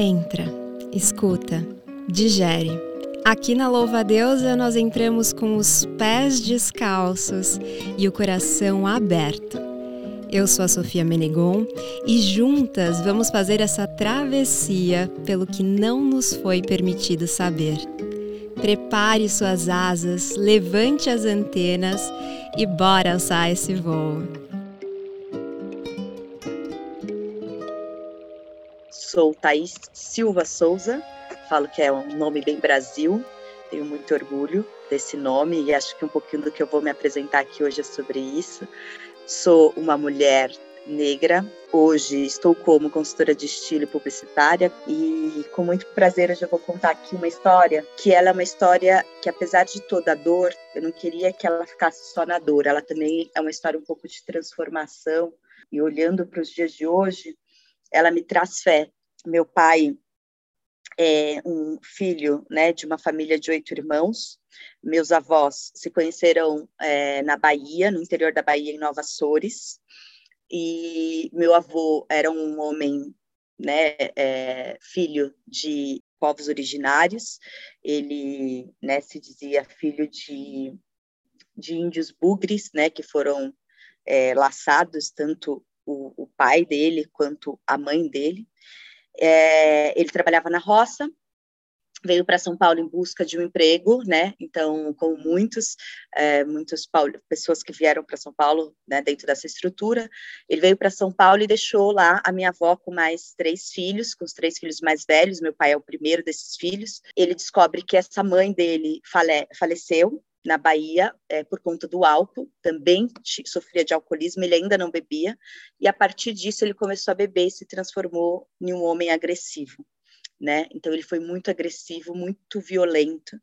Entra, escuta, digere. Aqui na Louva Deusa nós entramos com os pés descalços e o coração aberto. Eu sou a Sofia Menegon e juntas vamos fazer essa travessia pelo que não nos foi permitido saber. Prepare suas asas, levante as antenas e bora alçar esse voo. Sou Thaís Silva Souza, falo que é um nome bem Brasil, tenho muito orgulho desse nome e acho que um pouquinho do que eu vou me apresentar aqui hoje é sobre isso. Sou uma mulher negra. Hoje estou como consultora de estilo e publicitária e com muito prazer hoje eu vou contar aqui uma história que ela é uma história que apesar de toda a dor, eu não queria que ela ficasse só na dor. Ela também é uma história um pouco de transformação e olhando para os dias de hoje, ela me traz fé meu pai é um filho né, de uma família de oito irmãos. Meus avós se conheceram é, na Bahia, no interior da Bahia, em Nova Açores. E meu avô era um homem, né, é, filho de povos originários. Ele né, se dizia filho de, de índios bugres, né, que foram é, laçados, tanto o, o pai dele quanto a mãe dele. É, ele trabalhava na roça, veio para São Paulo em busca de um emprego, né? Então, como muitos, é, muitas pessoas que vieram para São Paulo, né, dentro dessa estrutura, ele veio para São Paulo e deixou lá a minha avó com mais três filhos, com os três filhos mais velhos. Meu pai é o primeiro desses filhos. Ele descobre que essa mãe dele fale faleceu na Bahia é, por conta do álcool, também sofria de alcoolismo, ele ainda não bebia, e a partir disso ele começou a beber e se transformou em um homem agressivo, né? Então ele foi muito agressivo, muito violento,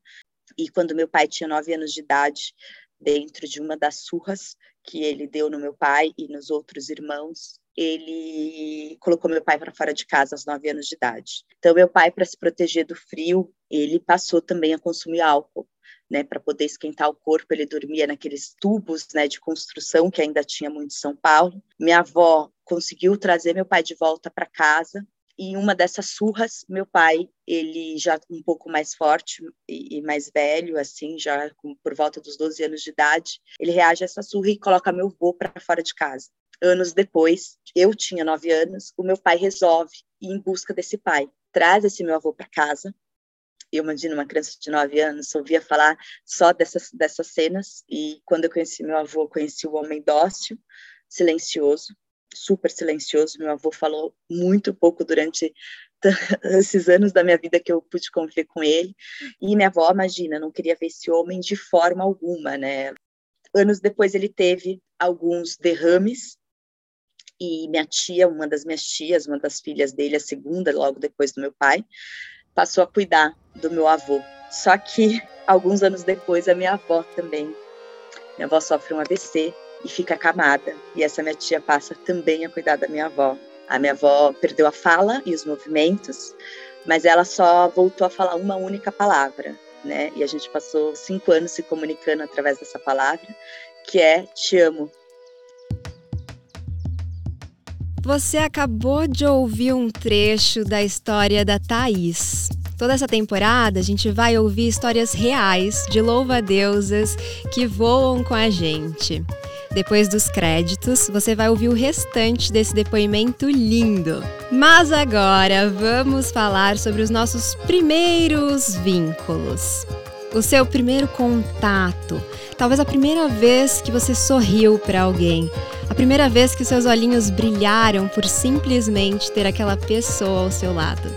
e quando meu pai tinha nove anos de idade, dentro de uma das surras que ele deu no meu pai e nos outros irmãos, ele colocou meu pai para fora de casa aos nove anos de idade. Então, meu pai, para se proteger do frio, ele passou também a consumir álcool né, para poder esquentar o corpo, ele dormia naqueles tubos, né, de construção que ainda tinha muito em São Paulo. Minha avó conseguiu trazer meu pai de volta para casa. E uma dessas surras, meu pai, ele já um pouco mais forte e, mais velho, assim, já por volta dos 12 anos de idade, ele reage a essa surra e coloca meu avô para fora de casa. Anos depois, eu tinha nove anos, o meu pai resolve ir em busca desse pai. Traz esse meu avô para casa, eu imagino uma criança de 9 anos, ouvia falar só dessas, dessas cenas, e quando eu conheci meu avô, conheci o homem dócil, silencioso, super silencioso, meu avô falou muito pouco durante esses anos da minha vida que eu pude conviver com ele, e minha avó, imagina, não queria ver esse homem de forma alguma, né? Anos depois ele teve alguns derrames, e minha tia, uma das minhas tias, uma das filhas dele, a segunda, logo depois do meu pai, passou a cuidar do meu avô. Só que alguns anos depois a minha avó também. Minha avó sofre um AVC e fica acamada. E essa minha tia passa também a cuidar da minha avó. A minha avó perdeu a fala e os movimentos, mas ela só voltou a falar uma única palavra, né? E a gente passou cinco anos se comunicando através dessa palavra, que é te amo. Você acabou de ouvir um trecho da história da Thaís. Toda essa temporada a gente vai ouvir histórias reais de louva-deusas que voam com a gente. Depois dos créditos, você vai ouvir o restante desse depoimento lindo. Mas agora vamos falar sobre os nossos primeiros vínculos. O seu primeiro contato, talvez a primeira vez que você sorriu para alguém, a primeira vez que seus olhinhos brilharam por simplesmente ter aquela pessoa ao seu lado.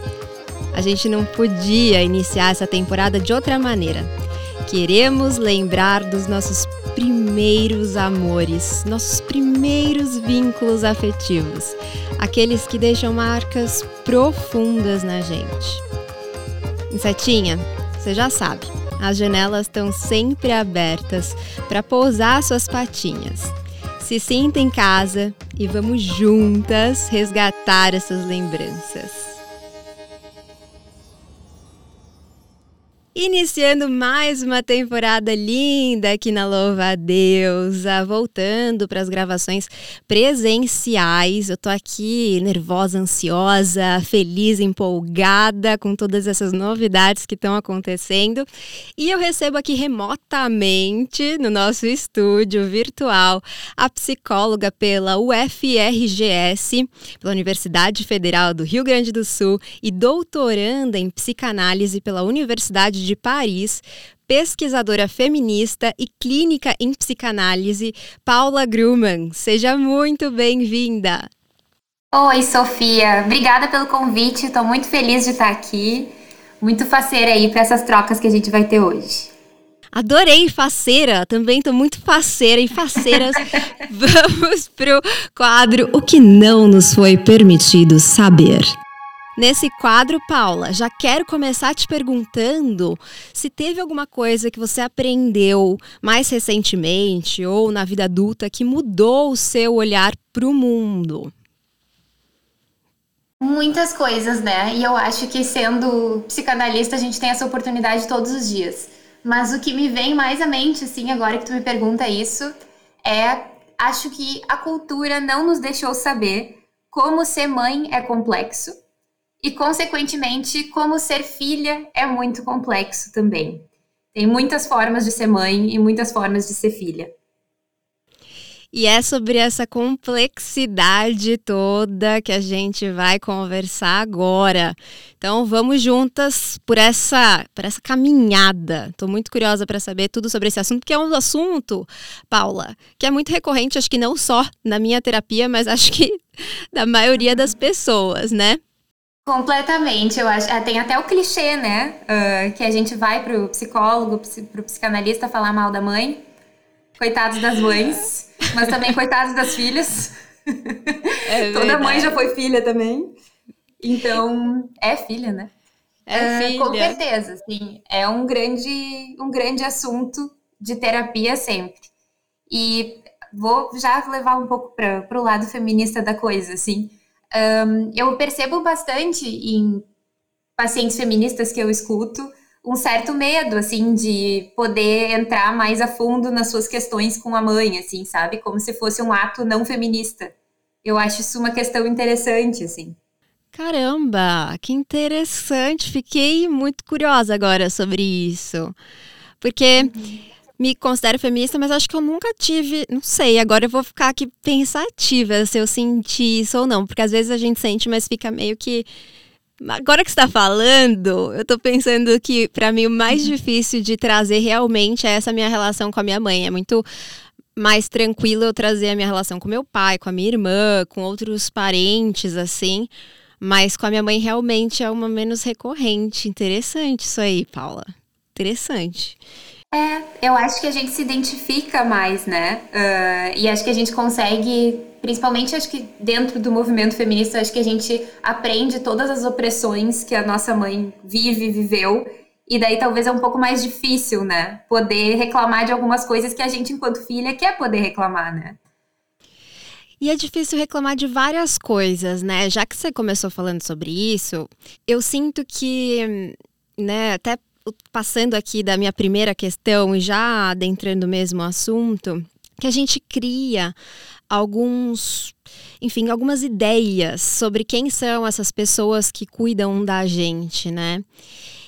A gente não podia iniciar essa temporada de outra maneira. Queremos lembrar dos nossos primeiros amores, nossos primeiros vínculos afetivos, aqueles que deixam marcas profundas na gente. Insetinha, você já sabe, as janelas estão sempre abertas para pousar suas patinhas. Se sinta em casa e vamos juntas resgatar essas lembranças. Iniciando mais uma temporada linda aqui na Louva a Deusa, voltando para as gravações presenciais. Eu tô aqui nervosa, ansiosa, feliz, empolgada com todas essas novidades que estão acontecendo. E eu recebo aqui remotamente no nosso estúdio virtual a psicóloga pela UFRGS, pela Universidade Federal do Rio Grande do Sul e doutoranda em psicanálise pela Universidade de Paris, pesquisadora feminista e clínica em psicanálise, Paula Gruman. Seja muito bem-vinda. Oi, Sofia. Obrigada pelo convite. Estou muito feliz de estar aqui. Muito faceira aí para essas trocas que a gente vai ter hoje. Adorei faceira, também estou muito faceira e faceiras. Vamos pro quadro O que não nos foi permitido saber. Nesse quadro, Paula, já quero começar te perguntando se teve alguma coisa que você aprendeu mais recentemente ou na vida adulta que mudou o seu olhar para o mundo. Muitas coisas, né? E eu acho que sendo psicanalista a gente tem essa oportunidade todos os dias. Mas o que me vem mais à mente, assim, agora que tu me pergunta isso, é acho que a cultura não nos deixou saber como ser mãe é complexo e, consequentemente, como ser filha é muito complexo também. Tem muitas formas de ser mãe e muitas formas de ser filha. E é sobre essa complexidade toda que a gente vai conversar agora. Então vamos juntas por essa, por essa caminhada. Estou muito curiosa para saber tudo sobre esse assunto, que é um assunto, Paula, que é muito recorrente, acho que não só na minha terapia, mas acho que da maioria das pessoas, né? Completamente, eu acho. Ah, tem até o clichê, né? Uh, que a gente vai pro psicólogo, pro psicanalista falar mal da mãe. Coitados das mães, mas também coitados das filhas. É Toda mãe já foi filha também. Então, é filha, né? É uh, filha. Com certeza, sim. É um grande, um grande assunto de terapia sempre. E vou já levar um pouco para o lado feminista da coisa, assim. Um, eu percebo bastante em pacientes feministas que eu escuto um certo medo, assim, de poder entrar mais a fundo nas suas questões com a mãe, assim, sabe? Como se fosse um ato não feminista. Eu acho isso uma questão interessante, assim. Caramba, que interessante. Fiquei muito curiosa agora sobre isso. Porque uhum me considero feminista, mas acho que eu nunca tive, não sei, agora eu vou ficar aqui pensativa se eu senti isso ou não, porque às vezes a gente sente, mas fica meio que Agora que está falando, eu estou pensando que para mim o mais uhum. difícil de trazer realmente é essa minha relação com a minha mãe. É muito mais tranquilo eu trazer a minha relação com meu pai, com a minha irmã, com outros parentes assim, mas com a minha mãe realmente é uma menos recorrente. Interessante isso aí, Paula. Interessante. É, eu acho que a gente se identifica mais, né? Uh, e acho que a gente consegue, principalmente acho que dentro do movimento feminista, acho que a gente aprende todas as opressões que a nossa mãe vive, viveu. E daí talvez é um pouco mais difícil, né? Poder reclamar de algumas coisas que a gente, enquanto filha, quer poder reclamar, né? E é difícil reclamar de várias coisas, né? Já que você começou falando sobre isso, eu sinto que, né, até passando aqui da minha primeira questão e já adentrando mesmo o assunto, que a gente cria alguns, enfim, algumas ideias sobre quem são essas pessoas que cuidam da gente, né?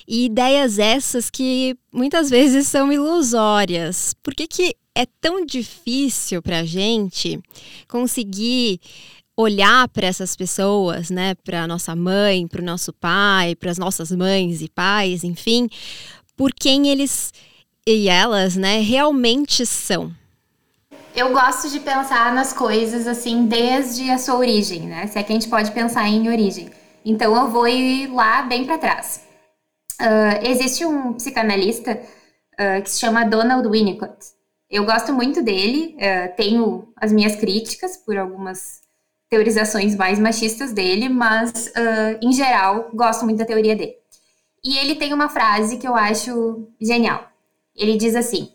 E ideias essas que muitas vezes são ilusórias. Por que, que é tão difícil para a gente conseguir olhar para essas pessoas, né, para nossa mãe, para o nosso pai, para as nossas mães e pais, enfim, por quem eles e elas, né, realmente são. Eu gosto de pensar nas coisas assim desde a sua origem, né? Se é que a gente pode pensar em origem. Então eu vou ir lá bem para trás. Uh, existe um psicanalista uh, que se chama Donald Winnicott. Eu gosto muito dele, uh, tenho as minhas críticas por algumas teorizações mais machistas dele, mas uh, em geral gosto muito da teoria dele. E ele tem uma frase que eu acho genial. Ele diz assim: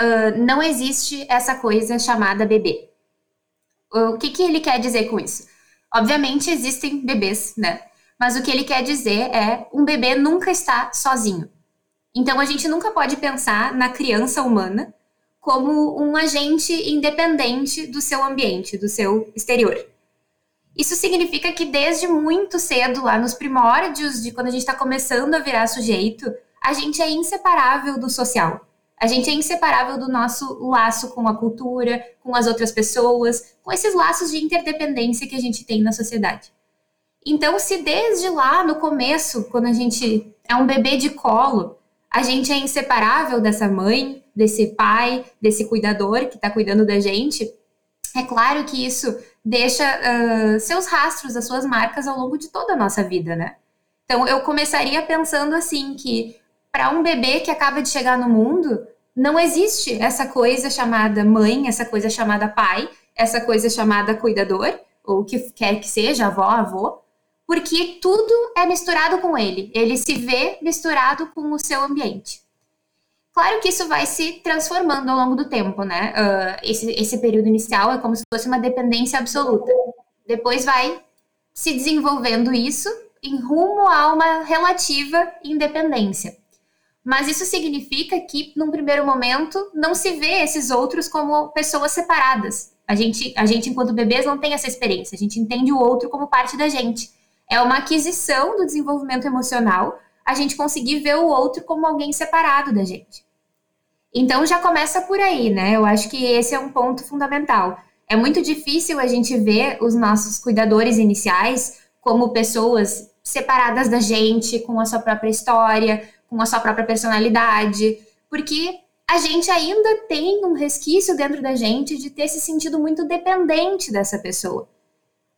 uh, não existe essa coisa chamada bebê. O que, que ele quer dizer com isso? Obviamente existem bebês, né? Mas o que ele quer dizer é um bebê nunca está sozinho. Então a gente nunca pode pensar na criança humana como um agente independente do seu ambiente, do seu exterior. Isso significa que desde muito cedo, lá nos primórdios de quando a gente está começando a virar sujeito, a gente é inseparável do social. A gente é inseparável do nosso laço com a cultura, com as outras pessoas, com esses laços de interdependência que a gente tem na sociedade. Então, se desde lá no começo, quando a gente é um bebê de colo, a gente é inseparável dessa mãe, desse pai, desse cuidador que está cuidando da gente, é claro que isso deixa uh, seus rastros, as suas marcas ao longo de toda a nossa vida, né? Então, eu começaria pensando assim que para um bebê que acaba de chegar no mundo, não existe essa coisa chamada mãe, essa coisa chamada pai, essa coisa chamada cuidador, ou o que quer que seja, avó, avô, porque tudo é misturado com ele. Ele se vê misturado com o seu ambiente. Claro que isso vai se transformando ao longo do tempo, né? Uh, esse, esse período inicial é como se fosse uma dependência absoluta. Depois vai se desenvolvendo isso em rumo a uma relativa independência. Mas isso significa que, num primeiro momento, não se vê esses outros como pessoas separadas. A gente, a gente, enquanto bebês, não tem essa experiência. A gente entende o outro como parte da gente. É uma aquisição do desenvolvimento emocional a gente conseguir ver o outro como alguém separado da gente. Então já começa por aí, né? Eu acho que esse é um ponto fundamental. É muito difícil a gente ver os nossos cuidadores iniciais como pessoas separadas da gente, com a sua própria história, com a sua própria personalidade, porque a gente ainda tem um resquício dentro da gente de ter se sentido muito dependente dessa pessoa.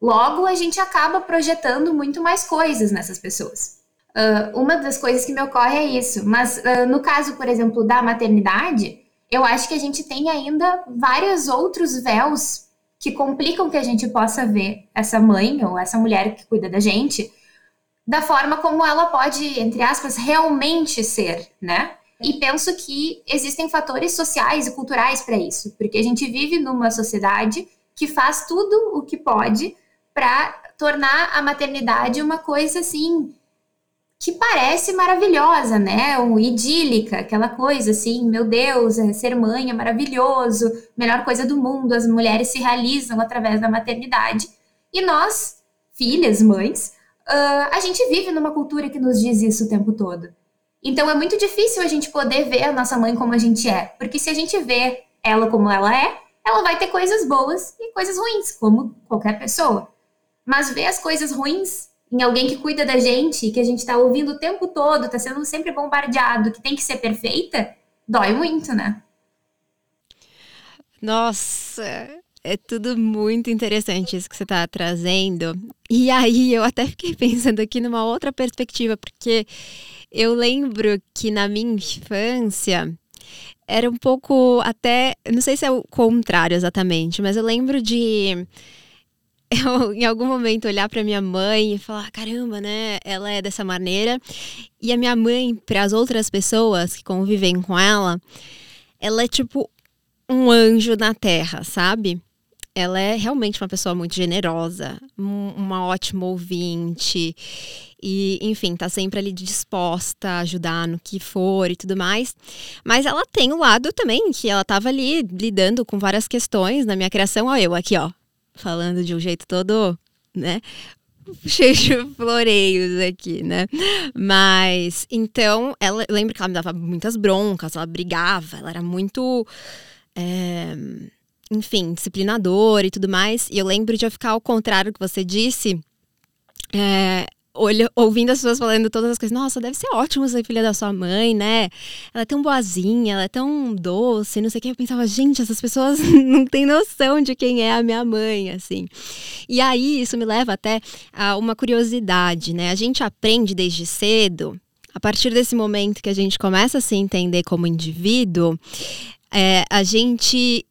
Logo, a gente acaba projetando muito mais coisas nessas pessoas. Uh, uma das coisas que me ocorre é isso, mas uh, no caso, por exemplo, da maternidade, eu acho que a gente tem ainda vários outros véus que complicam que a gente possa ver essa mãe ou essa mulher que cuida da gente da forma como ela pode, entre aspas, realmente ser, né? E penso que existem fatores sociais e culturais para isso, porque a gente vive numa sociedade que faz tudo o que pode para tornar a maternidade uma coisa assim que parece maravilhosa, né? Um idílica, aquela coisa assim, meu Deus, é, ser mãe é maravilhoso, melhor coisa do mundo, as mulheres se realizam através da maternidade. E nós, filhas, mães, uh, a gente vive numa cultura que nos diz isso o tempo todo. Então é muito difícil a gente poder ver a nossa mãe como a gente é, porque se a gente vê ela como ela é, ela vai ter coisas boas e coisas ruins, como qualquer pessoa. Mas ver as coisas ruins em alguém que cuida da gente, que a gente está ouvindo o tempo todo, está sendo sempre bombardeado, que tem que ser perfeita, dói muito, né? Nossa, é tudo muito interessante isso que você está trazendo. E aí eu até fiquei pensando aqui numa outra perspectiva, porque eu lembro que na minha infância era um pouco até, não sei se é o contrário exatamente, mas eu lembro de eu, em algum momento, olhar para minha mãe e falar: caramba, né? Ela é dessa maneira. E a minha mãe, para as outras pessoas que convivem com ela, ela é tipo um anjo na terra, sabe? Ela é realmente uma pessoa muito generosa, uma ótima ouvinte e, enfim, tá sempre ali disposta a ajudar no que for e tudo mais. Mas ela tem o lado também que ela tava ali lidando com várias questões na minha criação. Ó, eu aqui, ó, falando de um jeito todo, né? cheio de floreios aqui, né? Mas então, ela lembra que ela me dava muitas broncas, ela brigava, ela era muito. É, enfim, disciplinadora e tudo mais. E eu lembro de eu ficar ao contrário do que você disse. É, olho, ouvindo as pessoas falando todas as coisas, nossa, deve ser ótimo ser filha da sua mãe, né? Ela é tão boazinha, ela é tão doce, não sei o que. Eu pensava, gente, essas pessoas não têm noção de quem é a minha mãe, assim. E aí, isso me leva até a uma curiosidade, né? A gente aprende desde cedo, a partir desse momento que a gente começa a se entender como indivíduo, é, a gente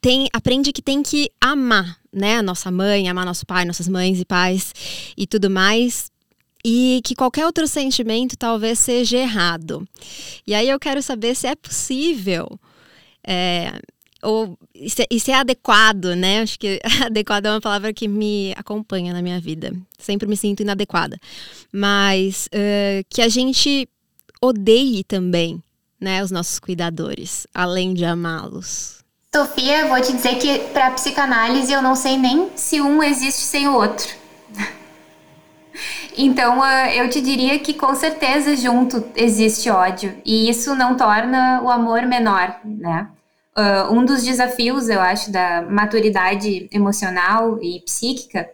tem, aprende que tem que amar, né? A nossa mãe, amar nosso pai, nossas mães e pais e tudo mais, e que qualquer outro sentimento talvez seja errado. E aí eu quero saber se é possível. É, ou se é adequado, né? Acho que adequado é uma palavra que me acompanha na minha vida. Sempre me sinto inadequada. Mas uh, que a gente odeie também, né, os nossos cuidadores, além de amá-los? Sofia, vou te dizer que para psicanálise eu não sei nem se um existe sem o outro. Então, ah, eu te diria que com certeza junto existe ódio, e isso não torna o amor menor, né? Uh, um dos desafios, eu acho, da maturidade emocional e psíquica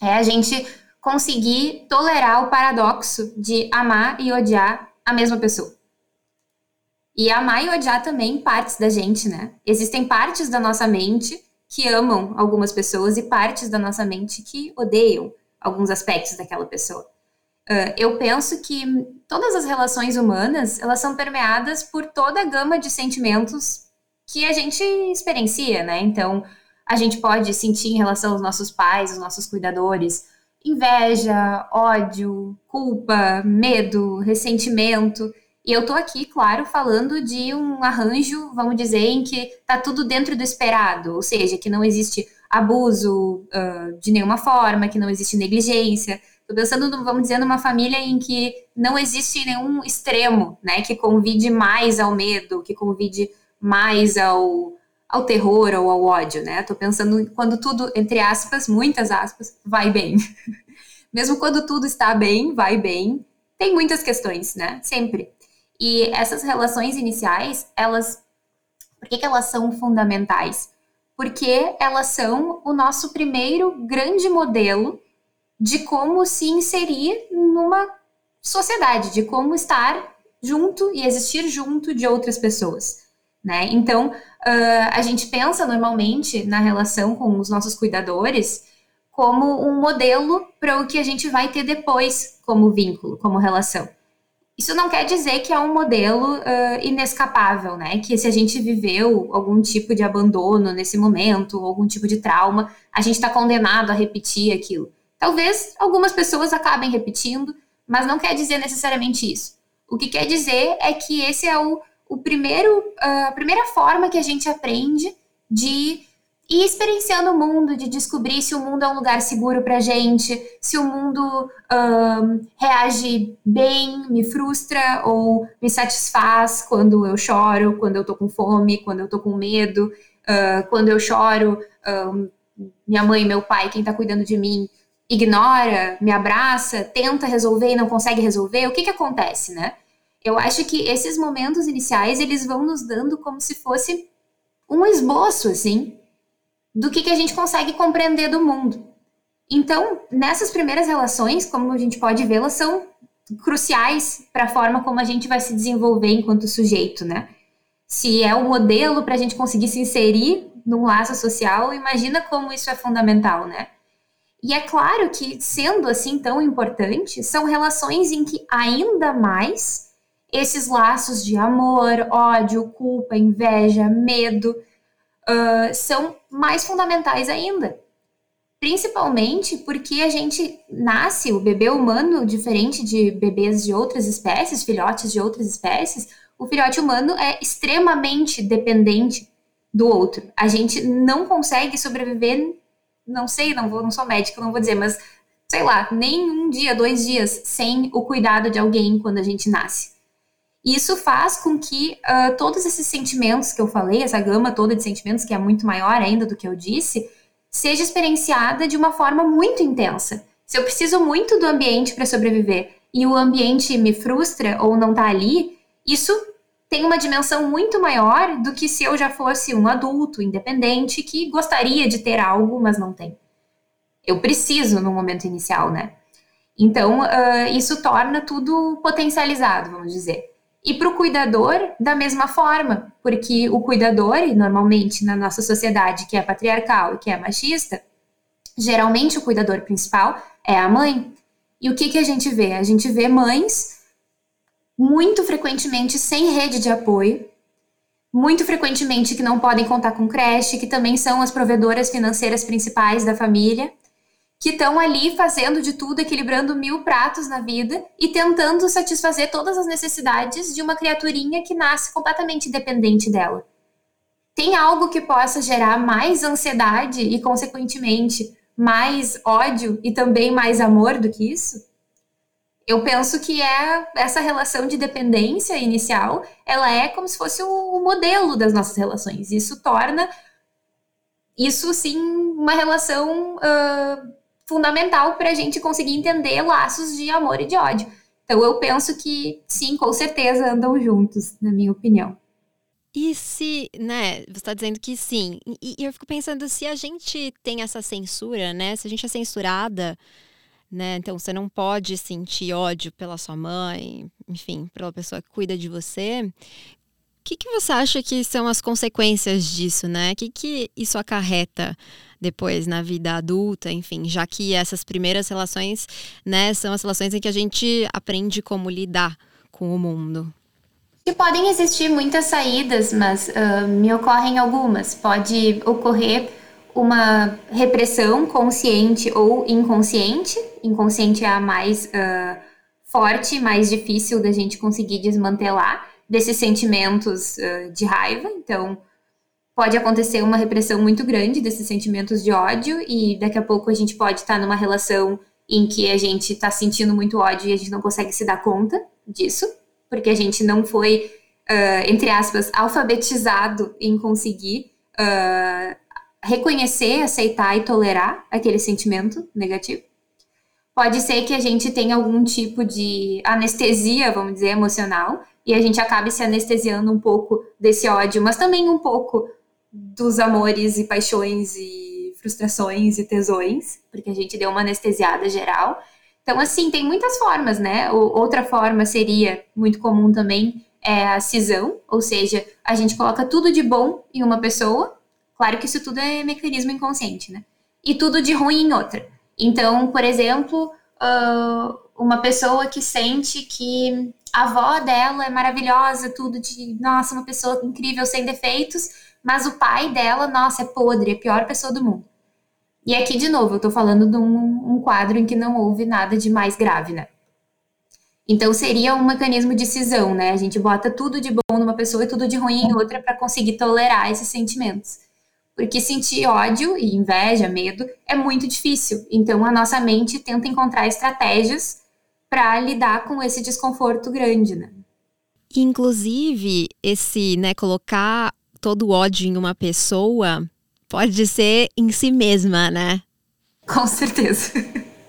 é a gente conseguir tolerar o paradoxo de amar e odiar a mesma pessoa. E amar e odiar também partes da gente, né? Existem partes da nossa mente que amam algumas pessoas e partes da nossa mente que odeiam alguns aspectos daquela pessoa. Uh, eu penso que todas as relações humanas elas são permeadas por toda a gama de sentimentos que a gente experiencia, né? Então, a gente pode sentir em relação aos nossos pais, os nossos cuidadores, inveja, ódio, culpa, medo, ressentimento. E eu tô aqui, claro, falando de um arranjo, vamos dizer, em que tá tudo dentro do esperado, ou seja, que não existe abuso uh, de nenhuma forma, que não existe negligência. Estou pensando, vamos dizer, numa família em que não existe nenhum extremo, né, que convide mais ao medo, que convide mais ao, ao terror ou ao ódio, né? Estou pensando quando tudo, entre aspas, muitas aspas, vai bem. Mesmo quando tudo está bem, vai bem, tem muitas questões, né? Sempre. E essas relações iniciais, elas, por que, que elas são fundamentais? Porque elas são o nosso primeiro grande modelo de como se inserir numa sociedade, de como estar junto e existir junto de outras pessoas, né? Então, uh, a gente pensa normalmente na relação com os nossos cuidadores como um modelo para o que a gente vai ter depois como vínculo, como relação. Isso não quer dizer que é um modelo uh, inescapável, né? Que se a gente viveu algum tipo de abandono nesse momento, algum tipo de trauma, a gente está condenado a repetir aquilo. Talvez algumas pessoas acabem repetindo, mas não quer dizer necessariamente isso. O que quer dizer é que esse é o, o primeiro, uh, a primeira forma que a gente aprende de e experienciando o mundo, de descobrir se o mundo é um lugar seguro para gente, se o mundo um, reage bem, me frustra ou me satisfaz quando eu choro, quando eu tô com fome, quando eu tô com medo, uh, quando eu choro, um, minha mãe, meu pai, quem tá cuidando de mim, ignora, me abraça, tenta resolver e não consegue resolver, o que que acontece, né? Eu acho que esses momentos iniciais, eles vão nos dando como se fosse um esboço, assim, do que, que a gente consegue compreender do mundo. Então, nessas primeiras relações, como a gente pode vê-las, são cruciais para a forma como a gente vai se desenvolver enquanto sujeito, né? Se é o modelo para a gente conseguir se inserir num laço social, imagina como isso é fundamental, né? E é claro que, sendo assim tão importante, são relações em que ainda mais esses laços de amor, ódio, culpa, inveja, medo, uh, são mais fundamentais ainda. Principalmente porque a gente nasce, o bebê humano, diferente de bebês de outras espécies, filhotes de outras espécies, o filhote humano é extremamente dependente do outro. A gente não consegue sobreviver, não sei, não, vou, não sou médica, não vou dizer, mas sei lá, nem um dia, dois dias sem o cuidado de alguém quando a gente nasce. Isso faz com que uh, todos esses sentimentos que eu falei, essa gama toda de sentimentos, que é muito maior ainda do que eu disse, seja experienciada de uma forma muito intensa. Se eu preciso muito do ambiente para sobreviver e o ambiente me frustra ou não está ali, isso tem uma dimensão muito maior do que se eu já fosse um adulto independente que gostaria de ter algo, mas não tem. Eu preciso no momento inicial, né? Então, uh, isso torna tudo potencializado, vamos dizer. E para o cuidador, da mesma forma, porque o cuidador, normalmente na nossa sociedade que é patriarcal e que é machista, geralmente o cuidador principal é a mãe. E o que, que a gente vê? A gente vê mães muito frequentemente sem rede de apoio, muito frequentemente que não podem contar com creche, que também são as provedoras financeiras principais da família que estão ali fazendo de tudo, equilibrando mil pratos na vida e tentando satisfazer todas as necessidades de uma criaturinha que nasce completamente dependente dela. Tem algo que possa gerar mais ansiedade e, consequentemente, mais ódio e também mais amor do que isso? Eu penso que é essa relação de dependência inicial, ela é como se fosse o modelo das nossas relações. Isso torna isso sim uma relação uh, fundamental para a gente conseguir entender laços de amor e de ódio. Então eu penso que sim, com certeza andam juntos, na minha opinião. E se, né, você está dizendo que sim. E, e, eu fico pensando se a gente tem essa censura, né? Se a gente é censurada, né? Então você não pode sentir ódio pela sua mãe, enfim, pela pessoa que cuida de você. Que, que você acha que são as consequências disso, né? O que, que isso acarreta depois na vida adulta, enfim, já que essas primeiras relações, né, são as relações em que a gente aprende como lidar com o mundo. Que podem existir muitas saídas, mas uh, me ocorrem algumas. Pode ocorrer uma repressão consciente ou inconsciente. Inconsciente é a mais uh, forte, mais difícil da gente conseguir desmantelar desses sentimentos uh, de raiva. Então, pode acontecer uma repressão muito grande desses sentimentos de ódio e daqui a pouco a gente pode estar numa relação em que a gente está sentindo muito ódio e a gente não consegue se dar conta disso, porque a gente não foi, uh, entre aspas, alfabetizado em conseguir uh, reconhecer, aceitar e tolerar aquele sentimento negativo. Pode ser que a gente tenha algum tipo de anestesia, vamos dizer, emocional, e a gente acabe se anestesiando um pouco desse ódio, mas também um pouco dos amores e paixões e frustrações e tesões, porque a gente deu uma anestesiada geral. Então, assim, tem muitas formas, né? outra forma seria, muito comum também, é a cisão, ou seja, a gente coloca tudo de bom em uma pessoa, claro que isso tudo é mecanismo inconsciente, né? E tudo de ruim em outra. Então, por exemplo, uh, uma pessoa que sente que a avó dela é maravilhosa, tudo de, nossa, uma pessoa incrível, sem defeitos, mas o pai dela, nossa, é podre, é a pior pessoa do mundo. E aqui, de novo, eu tô falando de um, um quadro em que não houve nada de mais grave, né? Então seria um mecanismo de cisão, né? A gente bota tudo de bom numa pessoa e tudo de ruim em outra para conseguir tolerar esses sentimentos. Porque sentir ódio e inveja, medo, é muito difícil. Então a nossa mente tenta encontrar estratégias para lidar com esse desconforto grande, né? Inclusive, esse, né, colocar todo o ódio em uma pessoa pode ser em si mesma, né? Com certeza.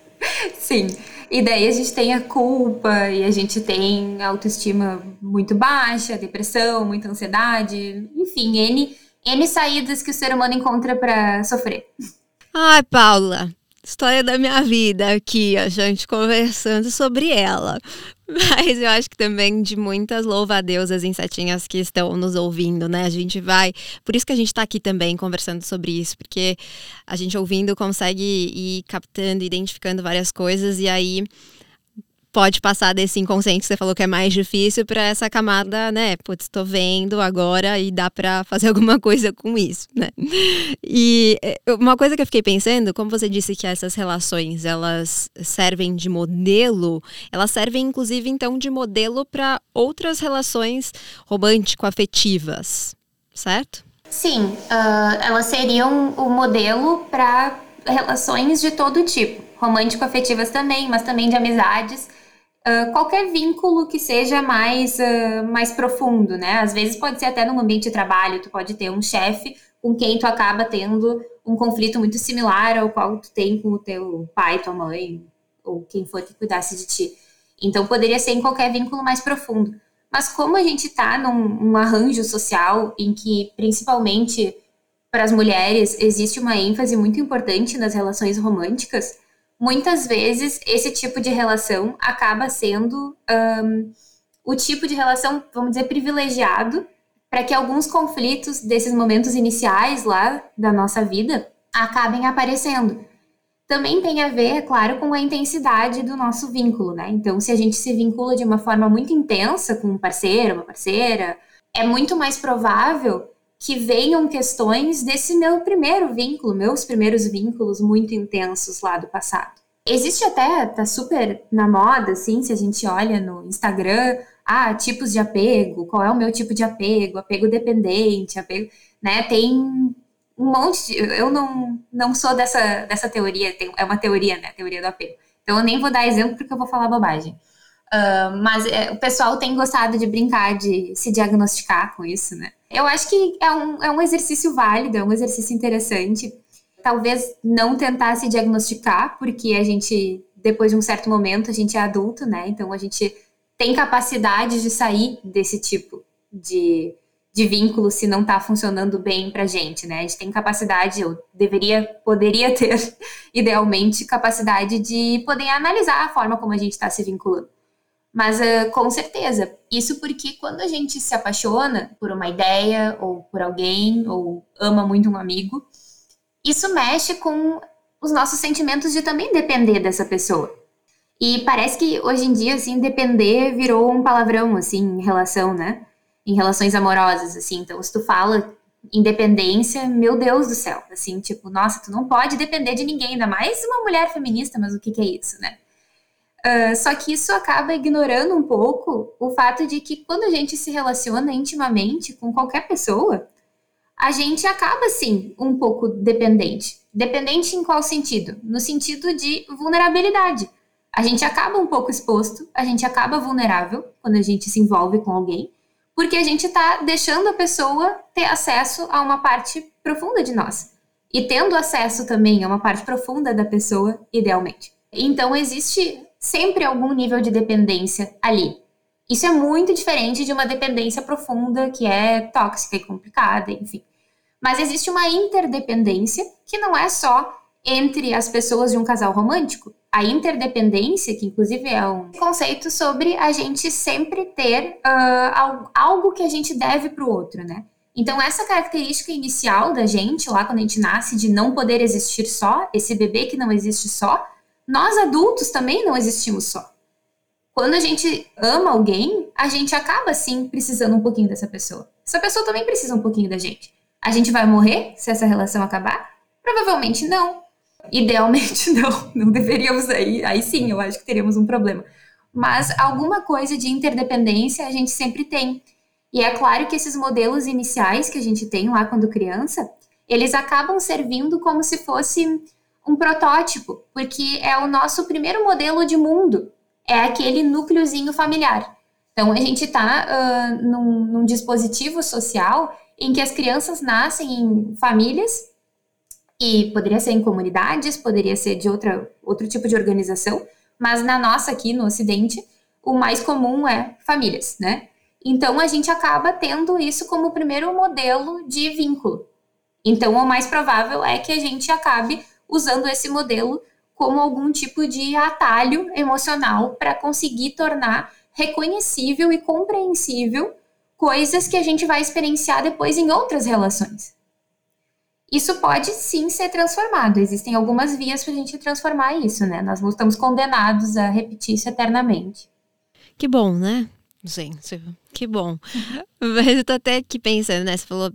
Sim. E daí a gente tem a culpa e a gente tem autoestima muito baixa, depressão, muita ansiedade, enfim, N, N saídas que o ser humano encontra para sofrer. Ai, Paula, história da minha vida aqui, a gente conversando sobre ela. Mas eu acho que também de muitas louva-a-deusas insetinhas que estão nos ouvindo, né? A gente vai. Por isso que a gente está aqui também conversando sobre isso, porque a gente ouvindo consegue ir captando, identificando várias coisas e aí pode passar desse inconsciente que você falou que é mais difícil para essa camada, né? Putz, estou vendo agora e dá para fazer alguma coisa com isso, né? E eh, uma coisa que eu fiquei pensando, como você disse que essas relações elas servem de modelo, elas servem inclusive então de modelo para outras relações romântico-afetivas, certo? Sim, uh, elas seriam o modelo para relações de todo tipo, romântico-afetivas também, mas também de amizades uh, qualquer vínculo que seja mais, uh, mais profundo, né? Às vezes pode ser até num ambiente de trabalho, tu pode ter um chefe com quem tu acaba tendo um conflito muito similar ao qual tu tem com o teu pai, tua mãe, ou quem for que cuidasse de ti. Então poderia ser em qualquer vínculo mais profundo. Mas como a gente está num um arranjo social em que, principalmente para as mulheres, existe uma ênfase muito importante nas relações românticas, muitas vezes esse tipo de relação acaba sendo um, o tipo de relação, vamos dizer, privilegiado para que alguns conflitos desses momentos iniciais lá da nossa vida acabem aparecendo. Também tem a ver, é claro, com a intensidade do nosso vínculo, né? Então, se a gente se vincula de uma forma muito intensa com um parceiro, uma parceira, é muito mais provável que venham questões desse meu primeiro vínculo, meus primeiros vínculos muito intensos lá do passado. Existe até, tá super na moda, assim, se a gente olha no Instagram, ah, tipos de apego, qual é o meu tipo de apego, apego dependente, apego, né, tem um monte de, eu não, não sou dessa, dessa teoria, tem, é uma teoria, né, teoria do apego. Então eu nem vou dar exemplo porque eu vou falar bobagem. Uh, mas é, o pessoal tem gostado de brincar, de se diagnosticar com isso, né? Eu acho que é um, é um exercício válido, é um exercício interessante. Talvez não tentar se diagnosticar, porque a gente, depois de um certo momento, a gente é adulto, né? Então a gente tem capacidade de sair desse tipo de, de vínculo se não está funcionando bem pra gente, né? A gente tem capacidade, eu deveria, poderia ter, idealmente, capacidade de poder analisar a forma como a gente está se vinculando. Mas uh, com certeza, isso porque quando a gente se apaixona por uma ideia, ou por alguém, ou ama muito um amigo, isso mexe com os nossos sentimentos de também depender dessa pessoa. E parece que hoje em dia, assim, depender virou um palavrão, assim, em relação, né? Em relações amorosas, assim. Então, se tu fala independência, meu Deus do céu, assim, tipo, nossa, tu não pode depender de ninguém, ainda mais uma mulher feminista, mas o que, que é isso, né? Uh, só que isso acaba ignorando um pouco o fato de que quando a gente se relaciona intimamente com qualquer pessoa, a gente acaba, sim, um pouco dependente. Dependente em qual sentido? No sentido de vulnerabilidade. A gente acaba um pouco exposto, a gente acaba vulnerável quando a gente se envolve com alguém, porque a gente está deixando a pessoa ter acesso a uma parte profunda de nós. E tendo acesso também a uma parte profunda da pessoa, idealmente. Então, existe sempre algum nível de dependência ali. Isso é muito diferente de uma dependência profunda que é tóxica e complicada, enfim. Mas existe uma interdependência que não é só entre as pessoas de um casal romântico. A interdependência, que inclusive é um conceito sobre a gente sempre ter uh, algo que a gente deve para o outro, né? Então, essa característica inicial da gente, lá quando a gente nasce, de não poder existir só, esse bebê que não existe só, nós adultos também não existimos só. Quando a gente ama alguém, a gente acaba sim precisando um pouquinho dessa pessoa. Essa pessoa também precisa um pouquinho da gente. A gente vai morrer se essa relação acabar? Provavelmente não. Idealmente não. Não deveríamos aí. Aí sim, eu acho que teríamos um problema. Mas alguma coisa de interdependência a gente sempre tem. E é claro que esses modelos iniciais que a gente tem lá quando criança, eles acabam servindo como se fosse um protótipo, porque é o nosso primeiro modelo de mundo, é aquele núcleozinho familiar. Então, a gente está uh, num, num, dispositivo social em que as crianças nascem em famílias, e poderia ser em comunidades, poderia ser de outra, outro tipo de organização, mas na nossa aqui, no Ocidente, o mais comum é famílias, né? Então, a gente acaba tendo isso como primeiro modelo de vínculo. Então, o mais provável é que a gente acabe usando esse modelo como algum tipo de atalho emocional para conseguir tornar reconhecível e compreensível coisas que a gente vai experienciar depois em outras relações. Isso pode sim ser transformado. Existem algumas vias para a gente transformar isso, né? Nós não estamos condenados a repetir isso eternamente. Que bom, né? Gente, que bom. Mas eu tô até aqui pensando, né? Você falou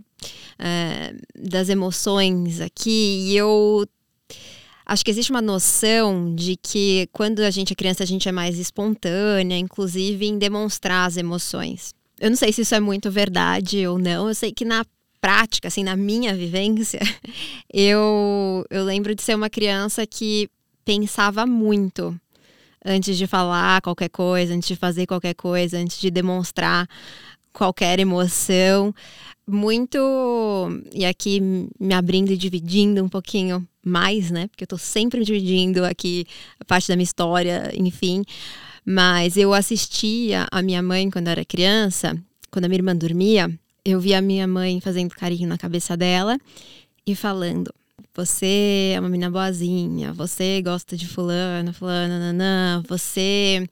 é, das emoções aqui, e eu acho que existe uma noção de que quando a gente é criança, a gente é mais espontânea, inclusive em demonstrar as emoções. Eu não sei se isso é muito verdade ou não. Eu sei que na prática, assim, na minha vivência, eu, eu lembro de ser uma criança que pensava muito antes de falar qualquer coisa, antes de fazer qualquer coisa, antes de demonstrar qualquer emoção. Muito. E aqui me abrindo e dividindo um pouquinho mais, né? Porque eu tô sempre dividindo aqui a parte da minha história, enfim. Mas eu assistia a minha mãe quando eu era criança, quando a minha irmã dormia, eu via a minha mãe fazendo carinho na cabeça dela e falando: você é uma menina boazinha, você gosta de fulano, fulano, nanã, você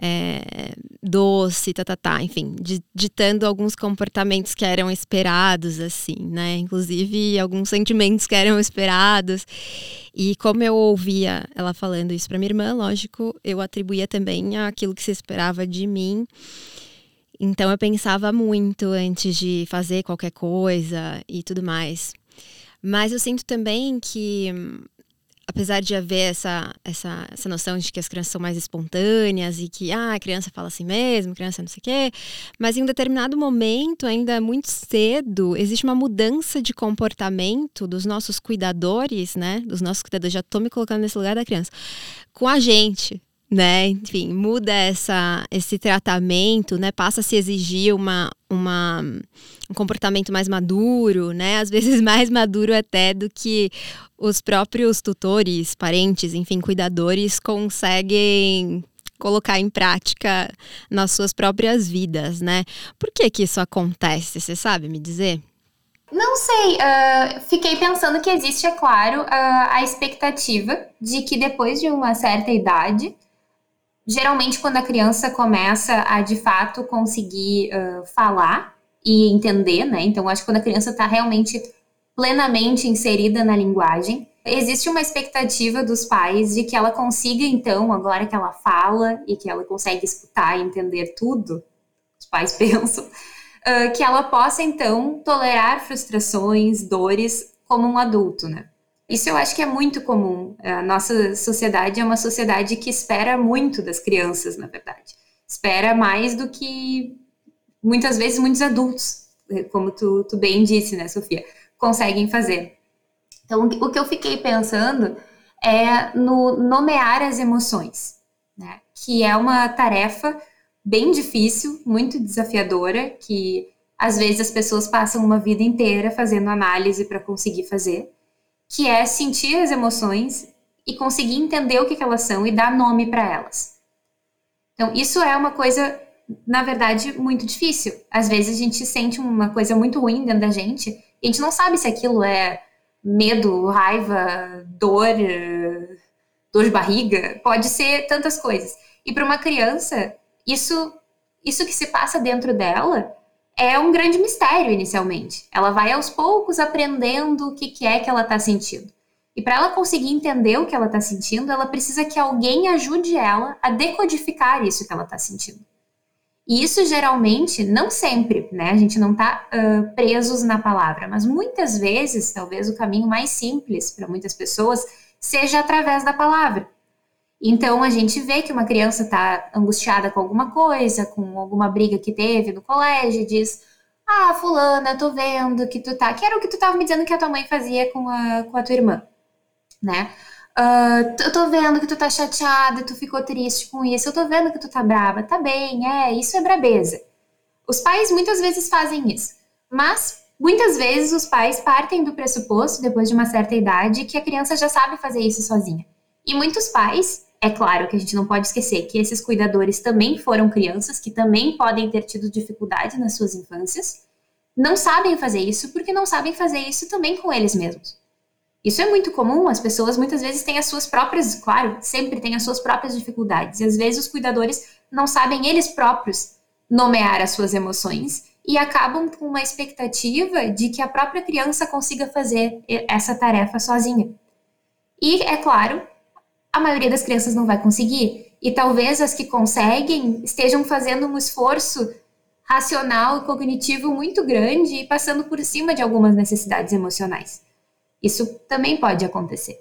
é doce, tá, tá, tá, enfim, ditando alguns comportamentos que eram esperados, assim, né? Inclusive alguns sentimentos que eram esperados. E como eu ouvia ela falando isso para minha irmã, lógico, eu atribuía também aquilo que se esperava de mim. Então eu pensava muito antes de fazer qualquer coisa e tudo mais. Mas eu sinto também que, apesar de haver essa, essa, essa noção de que as crianças são mais espontâneas e que ah, a criança fala assim mesmo, criança não sei o quê, mas em um determinado momento, ainda muito cedo, existe uma mudança de comportamento dos nossos cuidadores, né? Dos nossos cuidadores, já estou me colocando nesse lugar da criança, com a gente. Né? Enfim, muda essa, esse tratamento, né? Passa a se exigir uma, uma, um comportamento mais maduro, né? Às vezes mais maduro até do que os próprios tutores, parentes, enfim, cuidadores conseguem colocar em prática nas suas próprias vidas, né? Por que que isso acontece? Você sabe me dizer? Não sei, uh, fiquei pensando que existe, é claro, uh, a expectativa de que depois de uma certa idade, geralmente quando a criança começa a de fato conseguir uh, falar e entender, né? Então, acho que quando a criança está realmente plenamente inserida na linguagem, existe uma expectativa dos pais de que ela consiga, então, agora que ela fala e que ela consegue escutar e entender tudo, os pais pensam, uh, que ela possa, então, tolerar frustrações, dores como um adulto, né? Isso eu acho que é muito comum. A nossa sociedade é uma sociedade que espera muito das crianças, na verdade. Espera mais do que muitas vezes muitos adultos, como tu, tu bem disse, né, Sofia, conseguem fazer. Então, o que eu fiquei pensando é no nomear as emoções, né? Que é uma tarefa bem difícil, muito desafiadora, que às vezes as pessoas passam uma vida inteira fazendo análise para conseguir fazer, que é sentir as emoções e conseguir entender o que, que elas são e dar nome para elas. Então, isso é uma coisa, na verdade, muito difícil. Às vezes a gente sente uma coisa muito ruim dentro da gente e a gente não sabe se aquilo é medo, raiva, dor, dor de barriga, pode ser tantas coisas. E para uma criança, isso isso que se passa dentro dela é um grande mistério inicialmente. Ela vai aos poucos aprendendo o que, que é que ela está sentindo. E para ela conseguir entender o que ela está sentindo, ela precisa que alguém ajude ela a decodificar isso que ela está sentindo. E isso geralmente, não sempre, né? A gente não está uh, presos na palavra, mas muitas vezes, talvez o caminho mais simples para muitas pessoas seja através da palavra. Então a gente vê que uma criança está angustiada com alguma coisa, com alguma briga que teve no colégio, e diz: Ah, fulana, tô vendo que tu tá. Que era o que tu tava me dizendo que a tua mãe fazia com a, com a tua irmã, né? Uh, eu tô vendo que tu tá chateada, tu ficou triste com isso, eu tô vendo que tu tá brava, tá bem, é, isso é brabeza. Os pais muitas vezes fazem isso, mas muitas vezes os pais partem do pressuposto, depois de uma certa idade, que a criança já sabe fazer isso sozinha. E muitos pais, é claro que a gente não pode esquecer que esses cuidadores também foram crianças, que também podem ter tido dificuldade nas suas infâncias, não sabem fazer isso porque não sabem fazer isso também com eles mesmos. Isso é muito comum, as pessoas muitas vezes têm as suas próprias, claro, sempre têm as suas próprias dificuldades. E às vezes os cuidadores não sabem eles próprios nomear as suas emoções e acabam com uma expectativa de que a própria criança consiga fazer essa tarefa sozinha. E, é claro, a maioria das crianças não vai conseguir. E talvez as que conseguem estejam fazendo um esforço racional e cognitivo muito grande e passando por cima de algumas necessidades emocionais. Isso também pode acontecer.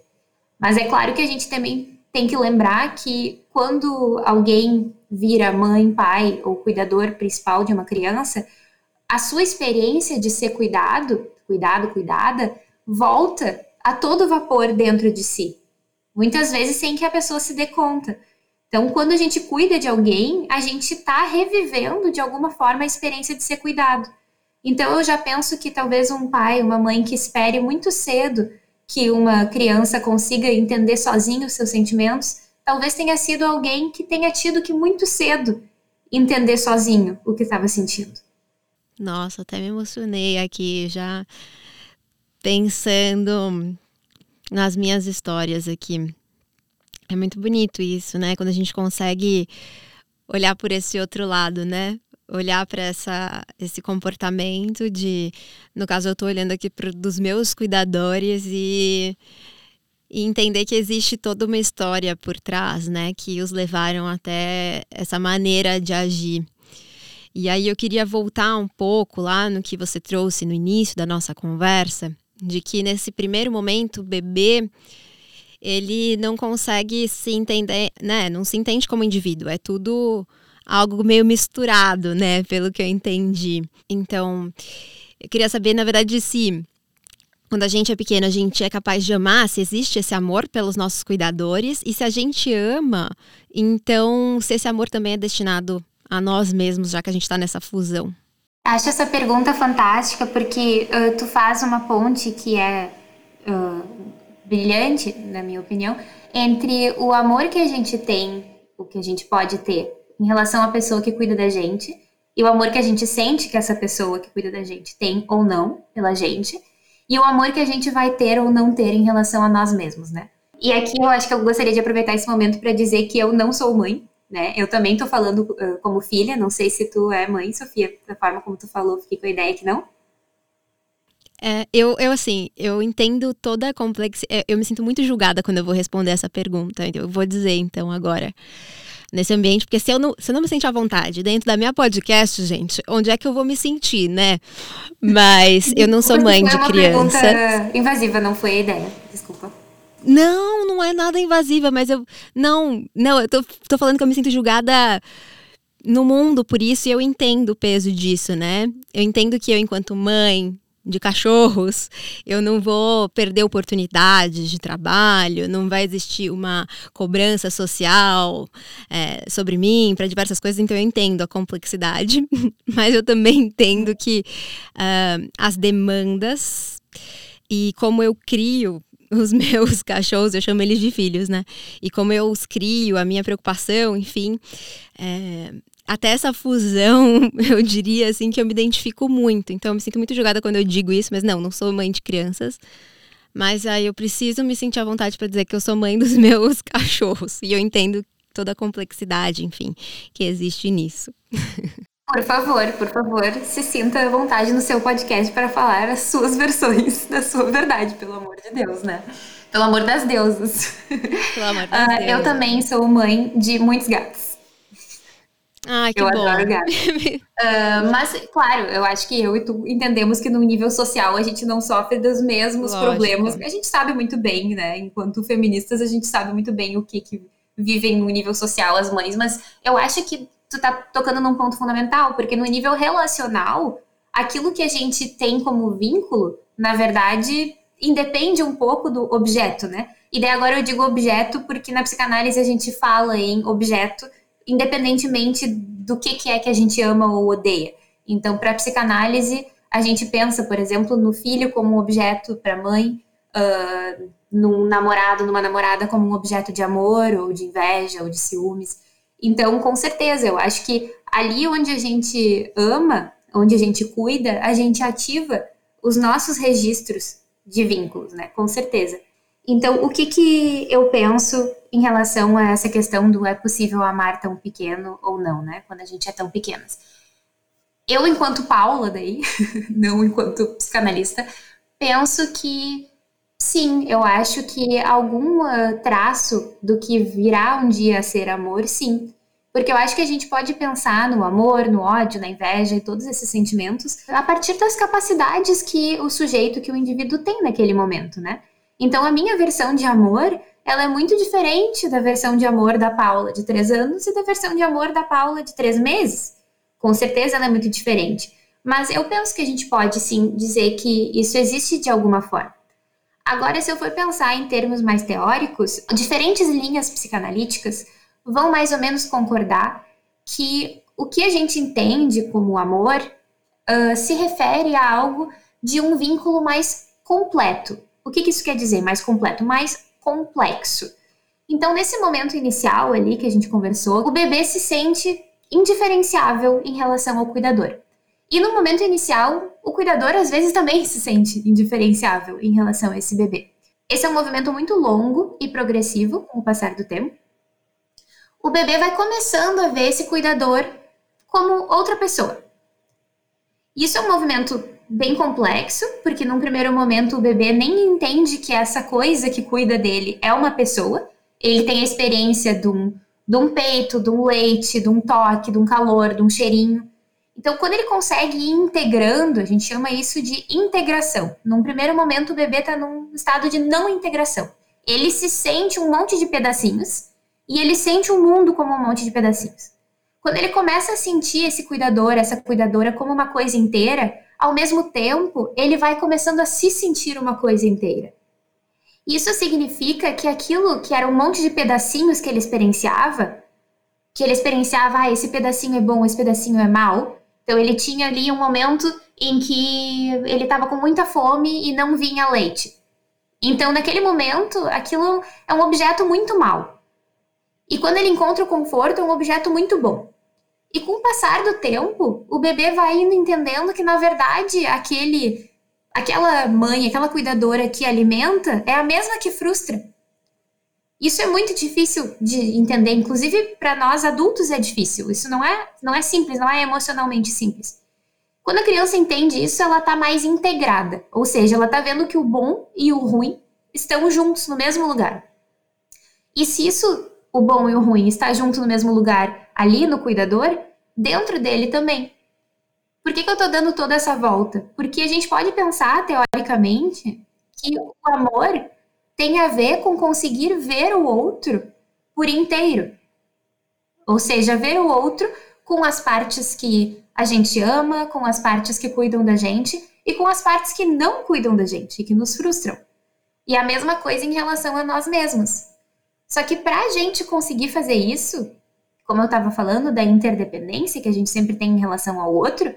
Mas é claro que a gente também tem que lembrar que quando alguém vira mãe, pai ou cuidador principal de uma criança, a sua experiência de ser cuidado, cuidado, cuidada, volta a todo vapor dentro de si. Muitas vezes sem que a pessoa se dê conta. Então, quando a gente cuida de alguém, a gente está revivendo de alguma forma a experiência de ser cuidado. Então eu já penso que talvez um pai, uma mãe que espere muito cedo que uma criança consiga entender sozinho os seus sentimentos, talvez tenha sido alguém que tenha tido que muito cedo entender sozinho o que estava sentindo. Nossa, até me emocionei aqui já pensando nas minhas histórias aqui. É muito bonito isso, né? Quando a gente consegue olhar por esse outro lado, né? olhar para esse comportamento de, no caso eu estou olhando aqui para dos meus cuidadores e, e, entender que existe toda uma história por trás, né, que os levaram até essa maneira de agir. E aí eu queria voltar um pouco lá no que você trouxe no início da nossa conversa, de que nesse primeiro momento o bebê ele não consegue se entender, né, não se entende como indivíduo, é tudo algo meio misturado, né? Pelo que eu entendi. Então, eu queria saber, na verdade, se quando a gente é pequeno, a gente é capaz de amar, se existe esse amor pelos nossos cuidadores, e se a gente ama, então se esse amor também é destinado a nós mesmos, já que a gente está nessa fusão. Acho essa pergunta fantástica porque uh, tu faz uma ponte que é uh, brilhante, na minha opinião, entre o amor que a gente tem, o que a gente pode ter em relação à pessoa que cuida da gente, e o amor que a gente sente que essa pessoa que cuida da gente tem ou não pela gente, e o amor que a gente vai ter ou não ter em relação a nós mesmos, né? E aqui eu acho que eu gostaria de aproveitar esse momento para dizer que eu não sou mãe, né? Eu também tô falando uh, como filha, não sei se tu é mãe, Sofia, da forma como tu falou, fiquei com a ideia que não. É, eu, eu, assim, eu entendo toda a complexidade. Eu me sinto muito julgada quando eu vou responder essa pergunta. Então, eu vou dizer, então, agora nesse ambiente, porque se eu não, se eu não me sentir à vontade dentro da minha podcast, gente, onde é que eu vou me sentir, né? Mas eu não sou mãe de criança. invasiva, não foi a ideia. Desculpa. Não, não é nada invasiva, mas eu. Não, não, eu tô, tô falando que eu me sinto julgada no mundo por isso e eu entendo o peso disso, né? Eu entendo que eu, enquanto mãe, de cachorros, eu não vou perder oportunidades de trabalho, não vai existir uma cobrança social é, sobre mim para diversas coisas, então eu entendo a complexidade, mas eu também entendo que uh, as demandas e como eu crio os meus cachorros, eu chamo eles de filhos, né? E como eu os crio, a minha preocupação, enfim, é, até essa fusão, eu diria assim que eu me identifico muito. Então eu me sinto muito julgada quando eu digo isso, mas não, não sou mãe de crianças. Mas aí eu preciso me sentir à vontade para dizer que eu sou mãe dos meus cachorros. E eu entendo toda a complexidade, enfim, que existe nisso. Por favor, por favor, se sinta à vontade no seu podcast para falar as suas versões da sua verdade, pelo amor de Deus, né? Pelo amor das deusas. Pelo amor das uh, deusas. Eu também sou mãe de muitos gatos. Ah, que eu bom. adoro gato. uh, mas, claro, eu acho que eu e tu entendemos que no nível social a gente não sofre dos mesmos Lógico. problemas. A gente sabe muito bem, né? Enquanto feministas, a gente sabe muito bem o que, que vivem no nível social as mães. Mas eu acho que tu tá tocando num ponto fundamental, porque no nível relacional, aquilo que a gente tem como vínculo, na verdade, independe um pouco do objeto, né? E daí agora eu digo objeto porque na psicanálise a gente fala em objeto independentemente do que, que é que a gente ama ou odeia. Então, para psicanálise, a gente pensa, por exemplo, no filho como um objeto para a mãe, uh, num namorado, numa namorada como um objeto de amor, ou de inveja, ou de ciúmes. Então, com certeza, eu acho que ali onde a gente ama, onde a gente cuida, a gente ativa os nossos registros de vínculos, né? Com certeza. Então, o que, que eu penso em relação a essa questão do é possível amar tão pequeno ou não, né? Quando a gente é tão pequenas. Eu, enquanto Paula, daí, não enquanto psicanalista, penso que sim, eu acho que algum uh, traço do que virá um dia a ser amor, sim. Porque eu acho que a gente pode pensar no amor, no ódio, na inveja e todos esses sentimentos a partir das capacidades que o sujeito, que o indivíduo tem naquele momento, né? Então, a minha versão de amor, ela é muito diferente da versão de amor da Paula de três anos e da versão de amor da Paula de três meses. Com certeza, ela é muito diferente. Mas eu penso que a gente pode sim dizer que isso existe de alguma forma. Agora, se eu for pensar em termos mais teóricos, diferentes linhas psicanalíticas vão mais ou menos concordar que o que a gente entende como amor uh, se refere a algo de um vínculo mais completo, o que, que isso quer dizer? Mais completo, mais complexo. Então, nesse momento inicial ali que a gente conversou, o bebê se sente indiferenciável em relação ao cuidador. E no momento inicial, o cuidador às vezes também se sente indiferenciável em relação a esse bebê. Esse é um movimento muito longo e progressivo com o passar do tempo. O bebê vai começando a ver esse cuidador como outra pessoa. Isso é um movimento bem complexo, porque num primeiro momento o bebê nem entende que essa coisa que cuida dele é uma pessoa. Ele tem a experiência de um, de um peito, de um leite, de um toque, de um calor, de um cheirinho. Então, quando ele consegue ir integrando, a gente chama isso de integração. Num primeiro momento, o bebê está num estado de não integração. Ele se sente um monte de pedacinhos e ele sente o mundo como um monte de pedacinhos. Quando ele começa a sentir esse cuidador, essa cuidadora como uma coisa inteira, ao mesmo tempo, ele vai começando a se sentir uma coisa inteira. Isso significa que aquilo que era um monte de pedacinhos que ele experienciava, que ele experienciava, ah, esse pedacinho é bom, esse pedacinho é mal. Então ele tinha ali um momento em que ele estava com muita fome e não vinha leite. Então, naquele momento, aquilo é um objeto muito mal. E quando ele encontra o conforto, é um objeto muito bom. E com o passar do tempo, o bebê vai indo entendendo que, na verdade, aquele, aquela mãe, aquela cuidadora que alimenta é a mesma que frustra. Isso é muito difícil de entender, inclusive para nós adultos é difícil. Isso não é, não é simples, não é emocionalmente simples. Quando a criança entende isso, ela está mais integrada, ou seja, ela está vendo que o bom e o ruim estão juntos no mesmo lugar. E se isso, o bom e o ruim, está junto no mesmo lugar ali no cuidador, dentro dele também. Por que, que eu estou dando toda essa volta? Porque a gente pode pensar, teoricamente, que o amor tem a ver com conseguir ver o outro por inteiro. Ou seja, ver o outro com as partes que a gente ama, com as partes que cuidam da gente e com as partes que não cuidam da gente e que nos frustram. E a mesma coisa em relação a nós mesmos. Só que para a gente conseguir fazer isso, como eu estava falando da interdependência que a gente sempre tem em relação ao outro,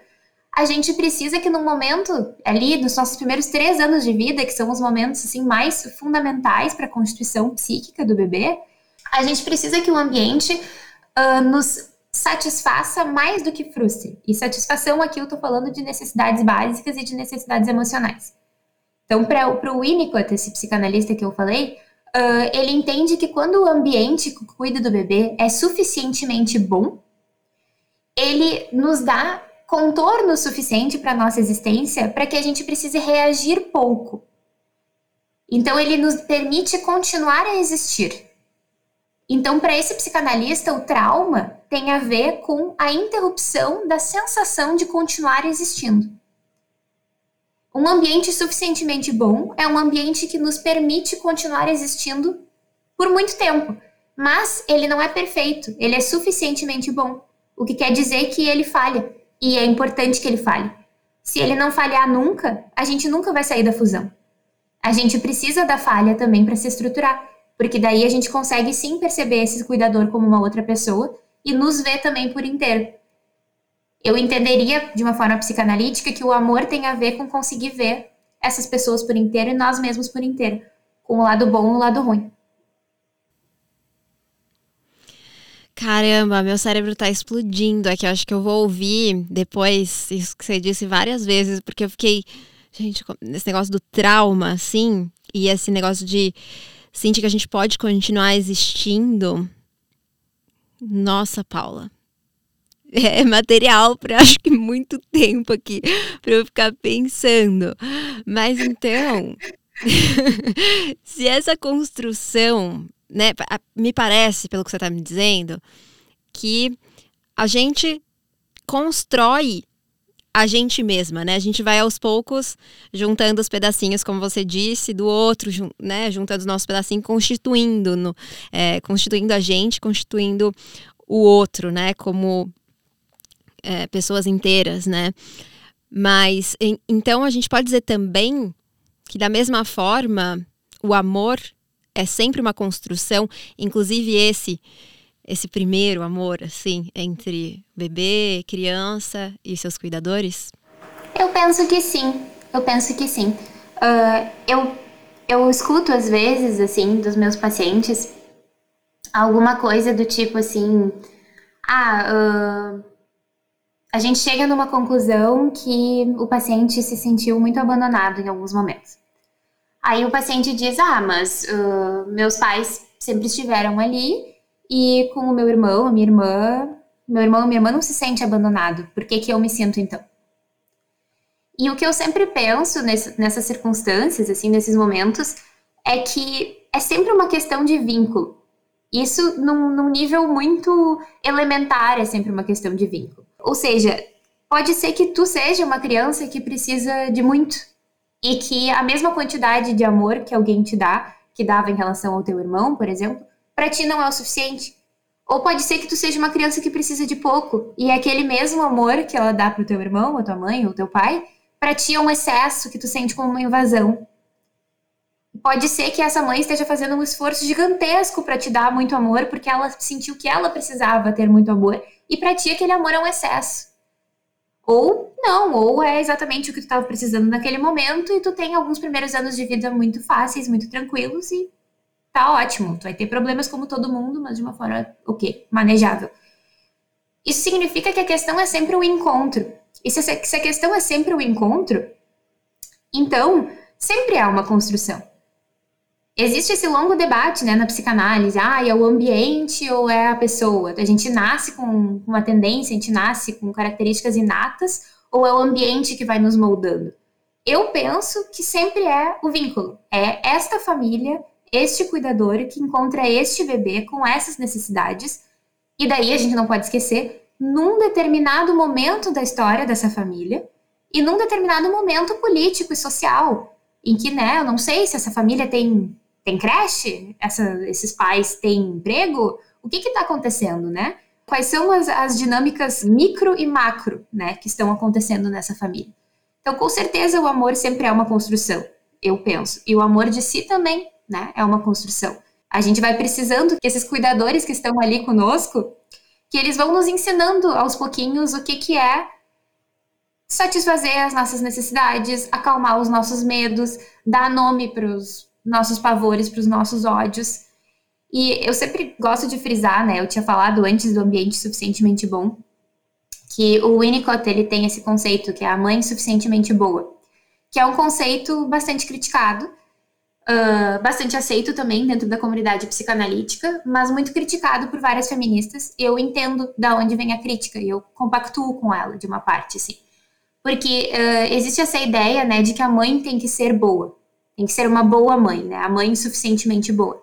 a gente precisa que no momento ali dos nossos primeiros três anos de vida, que são os momentos assim mais fundamentais para a constituição psíquica do bebê, a gente precisa que o ambiente uh, nos satisfaça mais do que frustre. E satisfação aqui eu estou falando de necessidades básicas e de necessidades emocionais. Então, para o Winnicott, esse psicanalista que eu falei, uh, ele entende que quando o ambiente que cuida do bebê é suficientemente bom, ele nos dá contorno suficiente para nossa existência para que a gente precise reagir pouco. Então, ele nos permite continuar a existir. Então, para esse psicanalista, o trauma tem a ver com a interrupção da sensação de continuar existindo. Um ambiente suficientemente bom é um ambiente que nos permite continuar existindo por muito tempo, mas ele não é perfeito, ele é suficientemente bom, o que quer dizer que ele falha, e é importante que ele falhe. Se ele não falhar nunca, a gente nunca vai sair da fusão. A gente precisa da falha também para se estruturar. Porque daí a gente consegue sim perceber esse cuidador como uma outra pessoa e nos ver também por inteiro. Eu entenderia de uma forma psicanalítica que o amor tem a ver com conseguir ver essas pessoas por inteiro e nós mesmos por inteiro, com o lado bom e o lado ruim. Caramba, meu cérebro tá explodindo aqui. Eu acho que eu vou ouvir depois isso que você disse várias vezes, porque eu fiquei, gente, nesse negócio do trauma, assim, e esse negócio de sentir que a gente pode continuar existindo. Nossa, Paula. É material para acho que muito tempo aqui para eu ficar pensando. Mas então, se essa construção, né, me parece, pelo que você está me dizendo, que a gente constrói a gente mesma, né? A gente vai aos poucos juntando os pedacinhos, como você disse, do outro, né? Juntando os nossos pedacinhos, constituindo, no, é, constituindo a gente, constituindo o outro, né? Como é, pessoas inteiras, né? Mas em, então a gente pode dizer também que da mesma forma o amor é sempre uma construção, inclusive esse esse primeiro amor, assim, entre bebê, criança e seus cuidadores? Eu penso que sim. Eu penso que sim. Uh, eu, eu escuto às vezes, assim, dos meus pacientes alguma coisa do tipo assim: ah, uh, a gente chega numa conclusão que o paciente se sentiu muito abandonado em alguns momentos. Aí o paciente diz: ah, mas uh, meus pais sempre estiveram ali e com o meu irmão, a minha irmã, meu irmão minha irmã não se sente abandonado. Por que, que eu me sinto então? E o que eu sempre penso nesse, nessas circunstâncias, assim, nesses momentos, é que é sempre uma questão de vínculo. Isso num, num nível muito elementar é sempre uma questão de vínculo. Ou seja, pode ser que tu seja uma criança que precisa de muito e que a mesma quantidade de amor que alguém te dá, que dava em relação ao teu irmão, por exemplo, para ti não é o suficiente. Ou pode ser que tu seja uma criança que precisa de pouco e aquele mesmo amor que ela dá pro teu irmão, ou tua mãe, ou teu pai, para ti é um excesso que tu sente como uma invasão. Pode ser que essa mãe esteja fazendo um esforço gigantesco para te dar muito amor, porque ela sentiu que ela precisava ter muito amor, e para ti aquele amor é um excesso. Ou não, ou é exatamente o que tu estava precisando naquele momento e tu tem alguns primeiros anos de vida muito fáceis, muito tranquilos e tá ótimo. Tu vai ter problemas como todo mundo, mas de uma forma o quê? Manejável. Isso significa que a questão é sempre o encontro. E se, se a questão é sempre o encontro, então sempre há uma construção. Existe esse longo debate né, na psicanálise, ah, é o ambiente ou é a pessoa? A gente nasce com uma tendência, a gente nasce com características inatas ou é o ambiente que vai nos moldando? Eu penso que sempre é o vínculo, é esta família, este cuidador que encontra este bebê com essas necessidades, e daí a gente não pode esquecer, num determinado momento da história dessa família e num determinado momento político e social, em que, né, eu não sei se essa família tem tem creche? Essa, esses pais têm emprego? O que está acontecendo, né? Quais são as, as dinâmicas micro e macro, né, que estão acontecendo nessa família? Então, com certeza, o amor sempre é uma construção, eu penso. E o amor de si também, né, é uma construção. A gente vai precisando que esses cuidadores que estão ali conosco, que eles vão nos ensinando aos pouquinhos o que, que é satisfazer as nossas necessidades, acalmar os nossos medos, dar nome para os nossos pavores, para os nossos ódios. E eu sempre gosto de frisar, né? Eu tinha falado antes do ambiente suficientemente bom, que o Winnicott ele tem esse conceito que é a mãe suficientemente boa, que é um conceito bastante criticado, uh, bastante aceito também dentro da comunidade psicanalítica, mas muito criticado por várias feministas. Eu entendo da onde vem a crítica e eu compactuo com ela de uma parte, assim, porque uh, existe essa ideia, né, de que a mãe tem que ser boa. Tem que ser uma boa mãe, né? A mãe suficientemente boa.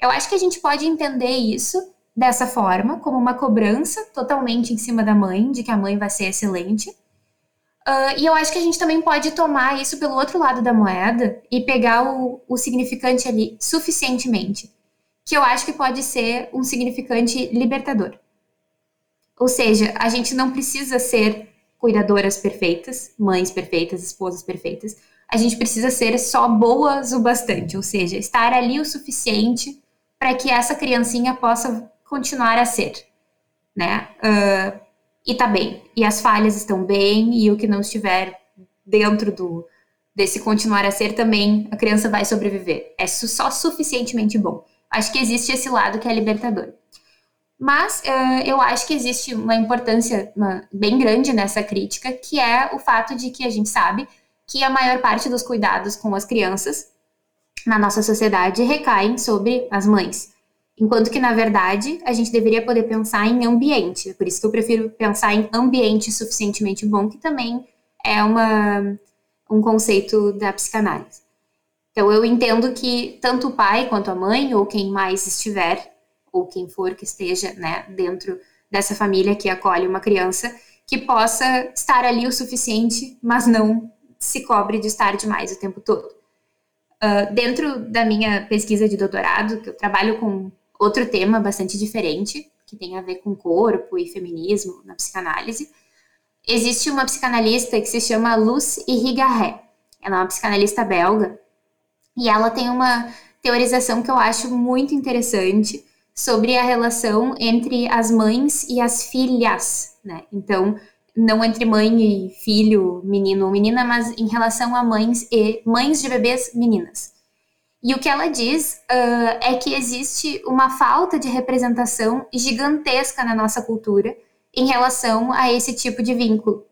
Eu acho que a gente pode entender isso dessa forma, como uma cobrança totalmente em cima da mãe, de que a mãe vai ser excelente. Uh, e eu acho que a gente também pode tomar isso pelo outro lado da moeda e pegar o, o significante ali suficientemente, que eu acho que pode ser um significante libertador. Ou seja, a gente não precisa ser cuidadoras perfeitas, mães perfeitas, esposas perfeitas, a gente precisa ser só boas o bastante, ou seja, estar ali o suficiente para que essa criancinha possa continuar a ser, né? Uh, e tá bem, e as falhas estão bem, e o que não estiver dentro do desse continuar a ser também, a criança vai sobreviver. É só suficientemente bom. Acho que existe esse lado que é libertador. Mas uh, eu acho que existe uma importância uma, bem grande nessa crítica, que é o fato de que a gente sabe que a maior parte dos cuidados com as crianças na nossa sociedade recaem sobre as mães. Enquanto que, na verdade, a gente deveria poder pensar em ambiente. Por isso que eu prefiro pensar em ambiente suficientemente bom, que também é uma, um conceito da psicanálise. Então, eu entendo que tanto o pai quanto a mãe, ou quem mais estiver, ou quem for que esteja né, dentro dessa família que acolhe uma criança, que possa estar ali o suficiente, mas não se cobre de estar demais o tempo todo. Uh, dentro da minha pesquisa de doutorado, que eu trabalho com outro tema bastante diferente, que tem a ver com corpo e feminismo na psicanálise, existe uma psicanalista que se chama Luce Irigaray. Ela é uma psicanalista belga e ela tem uma teorização que eu acho muito interessante sobre a relação entre as mães e as filhas, né? Então, não entre mãe e filho, menino ou menina, mas em relação a mães e mães de bebês meninas. E o que ela diz uh, é que existe uma falta de representação gigantesca na nossa cultura em relação a esse tipo de vínculo.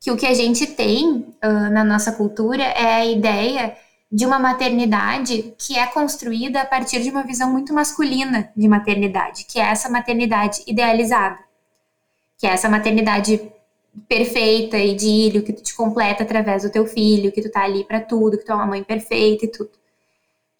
Que o que a gente tem uh, na nossa cultura é a ideia de uma maternidade que é construída a partir de uma visão muito masculina de maternidade, que é essa maternidade idealizada, que é essa maternidade perfeita, idílio, que tu te completa através do teu filho, que tu tá ali para tudo, que tu é uma mãe perfeita e tudo.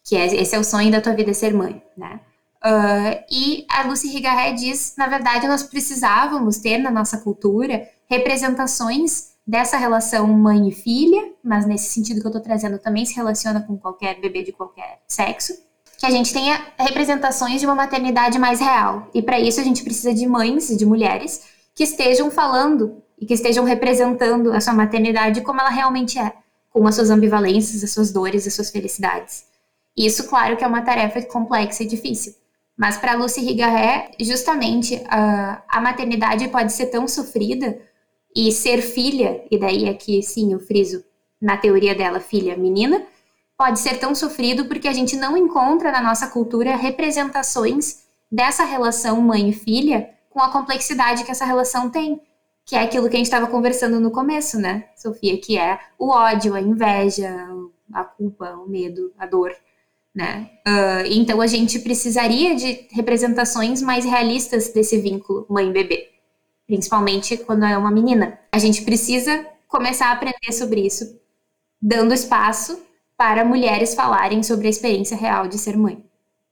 Que é, esse é o sonho da tua vida ser mãe, né? Uh, e a Lucy Rigaré diz, na verdade, nós precisávamos ter na nossa cultura representações dessa relação mãe e filha, mas nesse sentido que eu estou trazendo também se relaciona com qualquer bebê de qualquer sexo, que a gente tenha representações de uma maternidade mais real. E para isso a gente precisa de mães e de mulheres que estejam falando e que estejam representando a sua maternidade como ela realmente é, com as suas ambivalências, as suas dores, as suas felicidades. Isso, claro, que é uma tarefa complexa e difícil. Mas para Lucy Rigarré, justamente a, a maternidade pode ser tão sofrida e ser filha, e daí aqui sim eu friso na teoria dela, filha menina, pode ser tão sofrido porque a gente não encontra na nossa cultura representações dessa relação mãe e filha com a complexidade que essa relação tem, que é aquilo que a gente estava conversando no começo, né, Sofia, que é o ódio, a inveja, a culpa, o medo, a dor, né? Uh, então a gente precisaria de representações mais realistas desse vínculo mãe-bebê, principalmente quando é uma menina. A gente precisa começar a aprender sobre isso, dando espaço para mulheres falarem sobre a experiência real de ser mãe.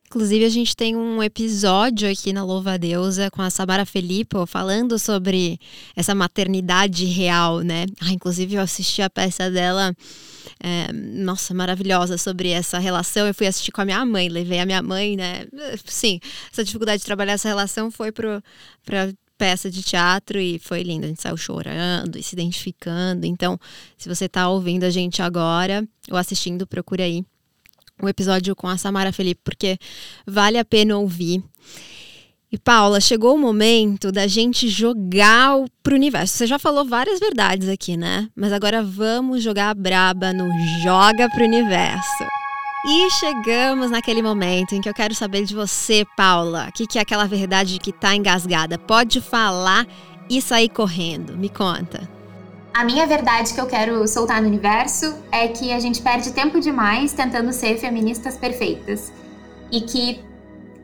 Inclusive, a gente tem um episódio aqui na Louva Deusa com a Samara Filippo falando sobre essa maternidade real, né? Ah, inclusive, eu assisti a peça dela, é, nossa, maravilhosa, sobre essa relação. Eu fui assistir com a minha mãe, levei a minha mãe, né? Sim, essa dificuldade de trabalhar essa relação foi para peça de teatro e foi lindo. A gente saiu chorando e se identificando. Então, se você está ouvindo a gente agora ou assistindo, procure aí o episódio com a Samara Felipe, porque vale a pena ouvir. E Paula, chegou o momento da gente jogar pro universo. Você já falou várias verdades aqui, né? Mas agora vamos jogar a braba no Joga pro Universo. E chegamos naquele momento em que eu quero saber de você, Paula. O que, que é aquela verdade que tá engasgada? Pode falar e sair correndo. Me conta. A minha verdade que eu quero soltar no universo é que a gente perde tempo demais tentando ser feministas perfeitas. E que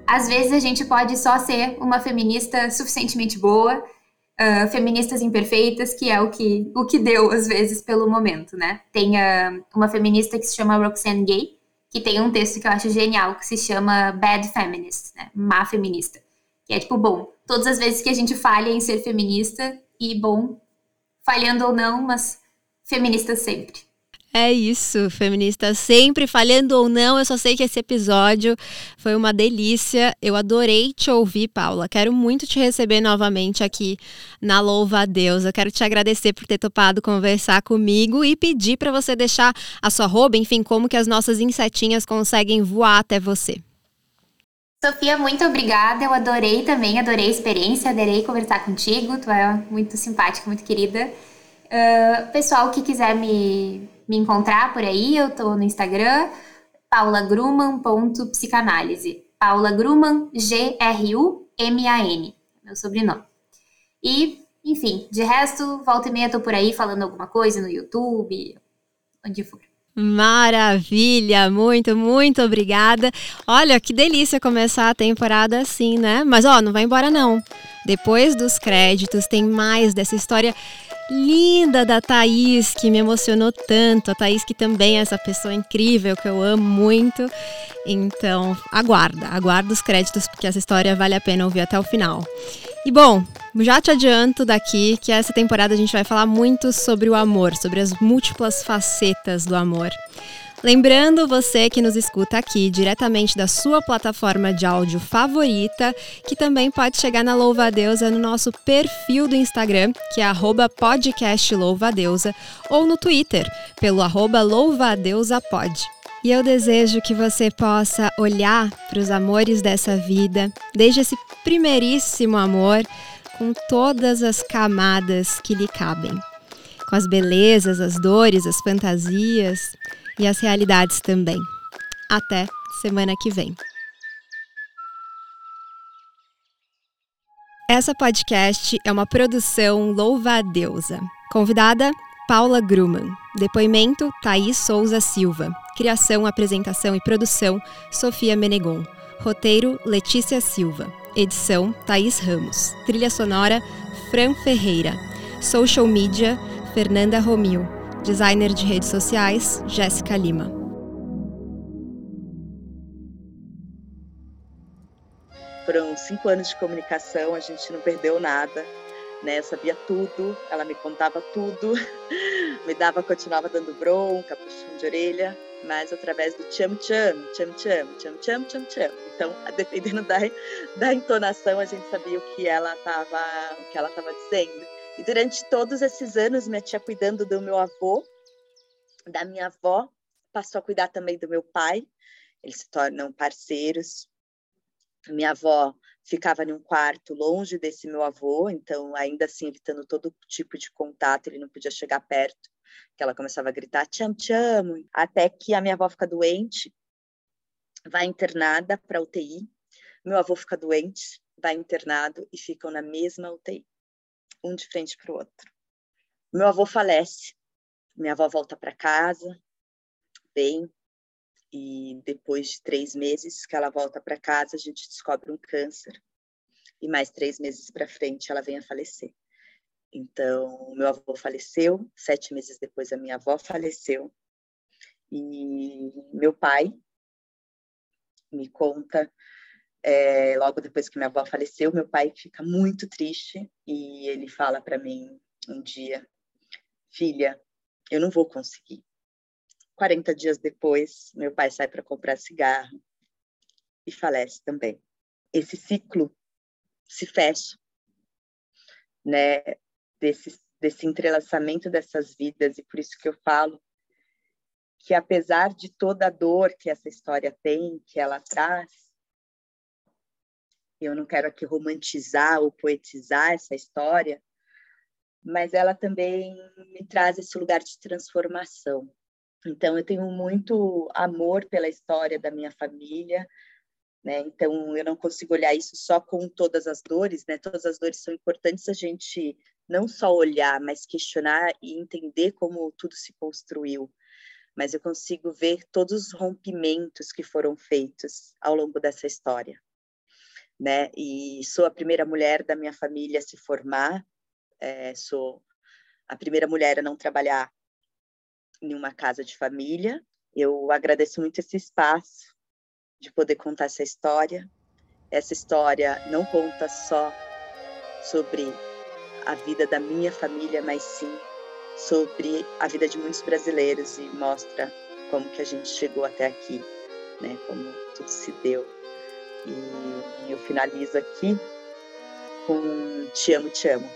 às vezes a gente pode só ser uma feminista suficientemente boa, uh, feministas imperfeitas, que é o que, o que deu às vezes pelo momento, né? Tem uh, uma feminista que se chama Roxane Gay, que tem um texto que eu acho genial, que se chama Bad Feminist, né? Má feminista. Que é tipo, bom, todas as vezes que a gente falha em ser feminista, e bom, falhando ou não, mas feminista sempre. É isso, feminista sempre, falhando ou não. Eu só sei que esse episódio foi uma delícia. Eu adorei te ouvir, Paula. Quero muito te receber novamente aqui na Louva a Deus. Eu quero te agradecer por ter topado conversar comigo e pedir para você deixar a sua roupa, enfim, como que as nossas insetinhas conseguem voar até você. Sofia, muito obrigada. Eu adorei também, adorei a experiência, adorei conversar contigo. Tu é muito simpática, muito querida. Uh, pessoal que quiser me me encontrar por aí, eu tô no Instagram, paulagruman.psicanálise. Paula Gruman, G-R-U-M-A-N, meu sobrenome. E, enfim, de resto, volta e meia tô por aí falando alguma coisa no YouTube, onde for. Maravilha, muito, muito obrigada. Olha, que delícia começar a temporada assim, né? Mas ó, não vai embora não. Depois dos créditos tem mais dessa história linda da Thaís, que me emocionou tanto. A Thaís, que também é essa pessoa incrível, que eu amo muito. Então, aguarda, aguarda os créditos, porque essa história vale a pena ouvir até o final. E bom, já te adianto daqui que essa temporada a gente vai falar muito sobre o amor, sobre as múltiplas facetas do amor. Lembrando você que nos escuta aqui diretamente da sua plataforma de áudio favorita, que também pode chegar na Louva Deusa no nosso perfil do Instagram, que é @podcastlouvadeusa, ou no Twitter, pelo arroba louvadeusapod. E eu desejo que você possa olhar para os amores dessa vida, desde esse primeiríssimo amor, com todas as camadas que lhe cabem. Com as belezas, as dores, as fantasias, e as realidades também. Até semana que vem. Essa podcast é uma produção Louva a Deusa. Convidada Paula Gruman. Depoimento Thaís Souza Silva. Criação, apresentação e produção Sofia Menegon. Roteiro Letícia Silva. Edição Thaís Ramos. Trilha sonora Fran Ferreira. Social media Fernanda Romil. Designer de redes sociais, Jéssica Lima. Foram cinco anos de comunicação, a gente não perdeu nada, né? Eu sabia tudo, ela me contava tudo, me dava, continuava dando bronca, puxão de orelha, mas através do cham cham, cham cham, cham cham, cham cham. Então, dependendo da, da entonação, a gente sabia o que ela estava, o que ela estava dizendo. E durante todos esses anos, minha tia cuidando do meu avô, da minha avó, passou a cuidar também do meu pai. Eles se tornam parceiros. Minha avó ficava em um quarto longe desse meu avô, então ainda assim evitando todo tipo de contato, ele não podia chegar perto, que ela começava a gritar te amo, te amo, até que a minha avó fica doente, vai internada para UTI, meu avô fica doente, vai internado e ficam na mesma UTI, um de frente para o outro. Meu avô falece, minha avó volta para casa, bem, e depois de três meses que ela volta para casa, a gente descobre um câncer. E mais três meses para frente, ela vem a falecer. Então, meu avô faleceu, sete meses depois, a minha avó faleceu. E meu pai me conta, é, logo depois que minha avó faleceu, meu pai fica muito triste e ele fala para mim um dia: Filha, eu não vou conseguir. 40 dias depois, meu pai sai para comprar cigarro e falece também. Esse ciclo se fecha, né? Desse, desse entrelaçamento dessas vidas, e por isso que eu falo que, apesar de toda a dor que essa história tem, que ela traz, eu não quero aqui romantizar ou poetizar essa história, mas ela também me traz esse lugar de transformação, então, eu tenho muito amor pela história da minha família, né? Então, eu não consigo olhar isso só com todas as dores, né? Todas as dores são importantes a gente não só olhar, mas questionar e entender como tudo se construiu. Mas eu consigo ver todos os rompimentos que foram feitos ao longo dessa história, né? E sou a primeira mulher da minha família a se formar, é, sou a primeira mulher a não trabalhar em uma casa de família. Eu agradeço muito esse espaço de poder contar essa história. Essa história não conta só sobre a vida da minha família, mas sim sobre a vida de muitos brasileiros e mostra como que a gente chegou até aqui, né? Como tudo se deu. E eu finalizo aqui com Te amo, te amo.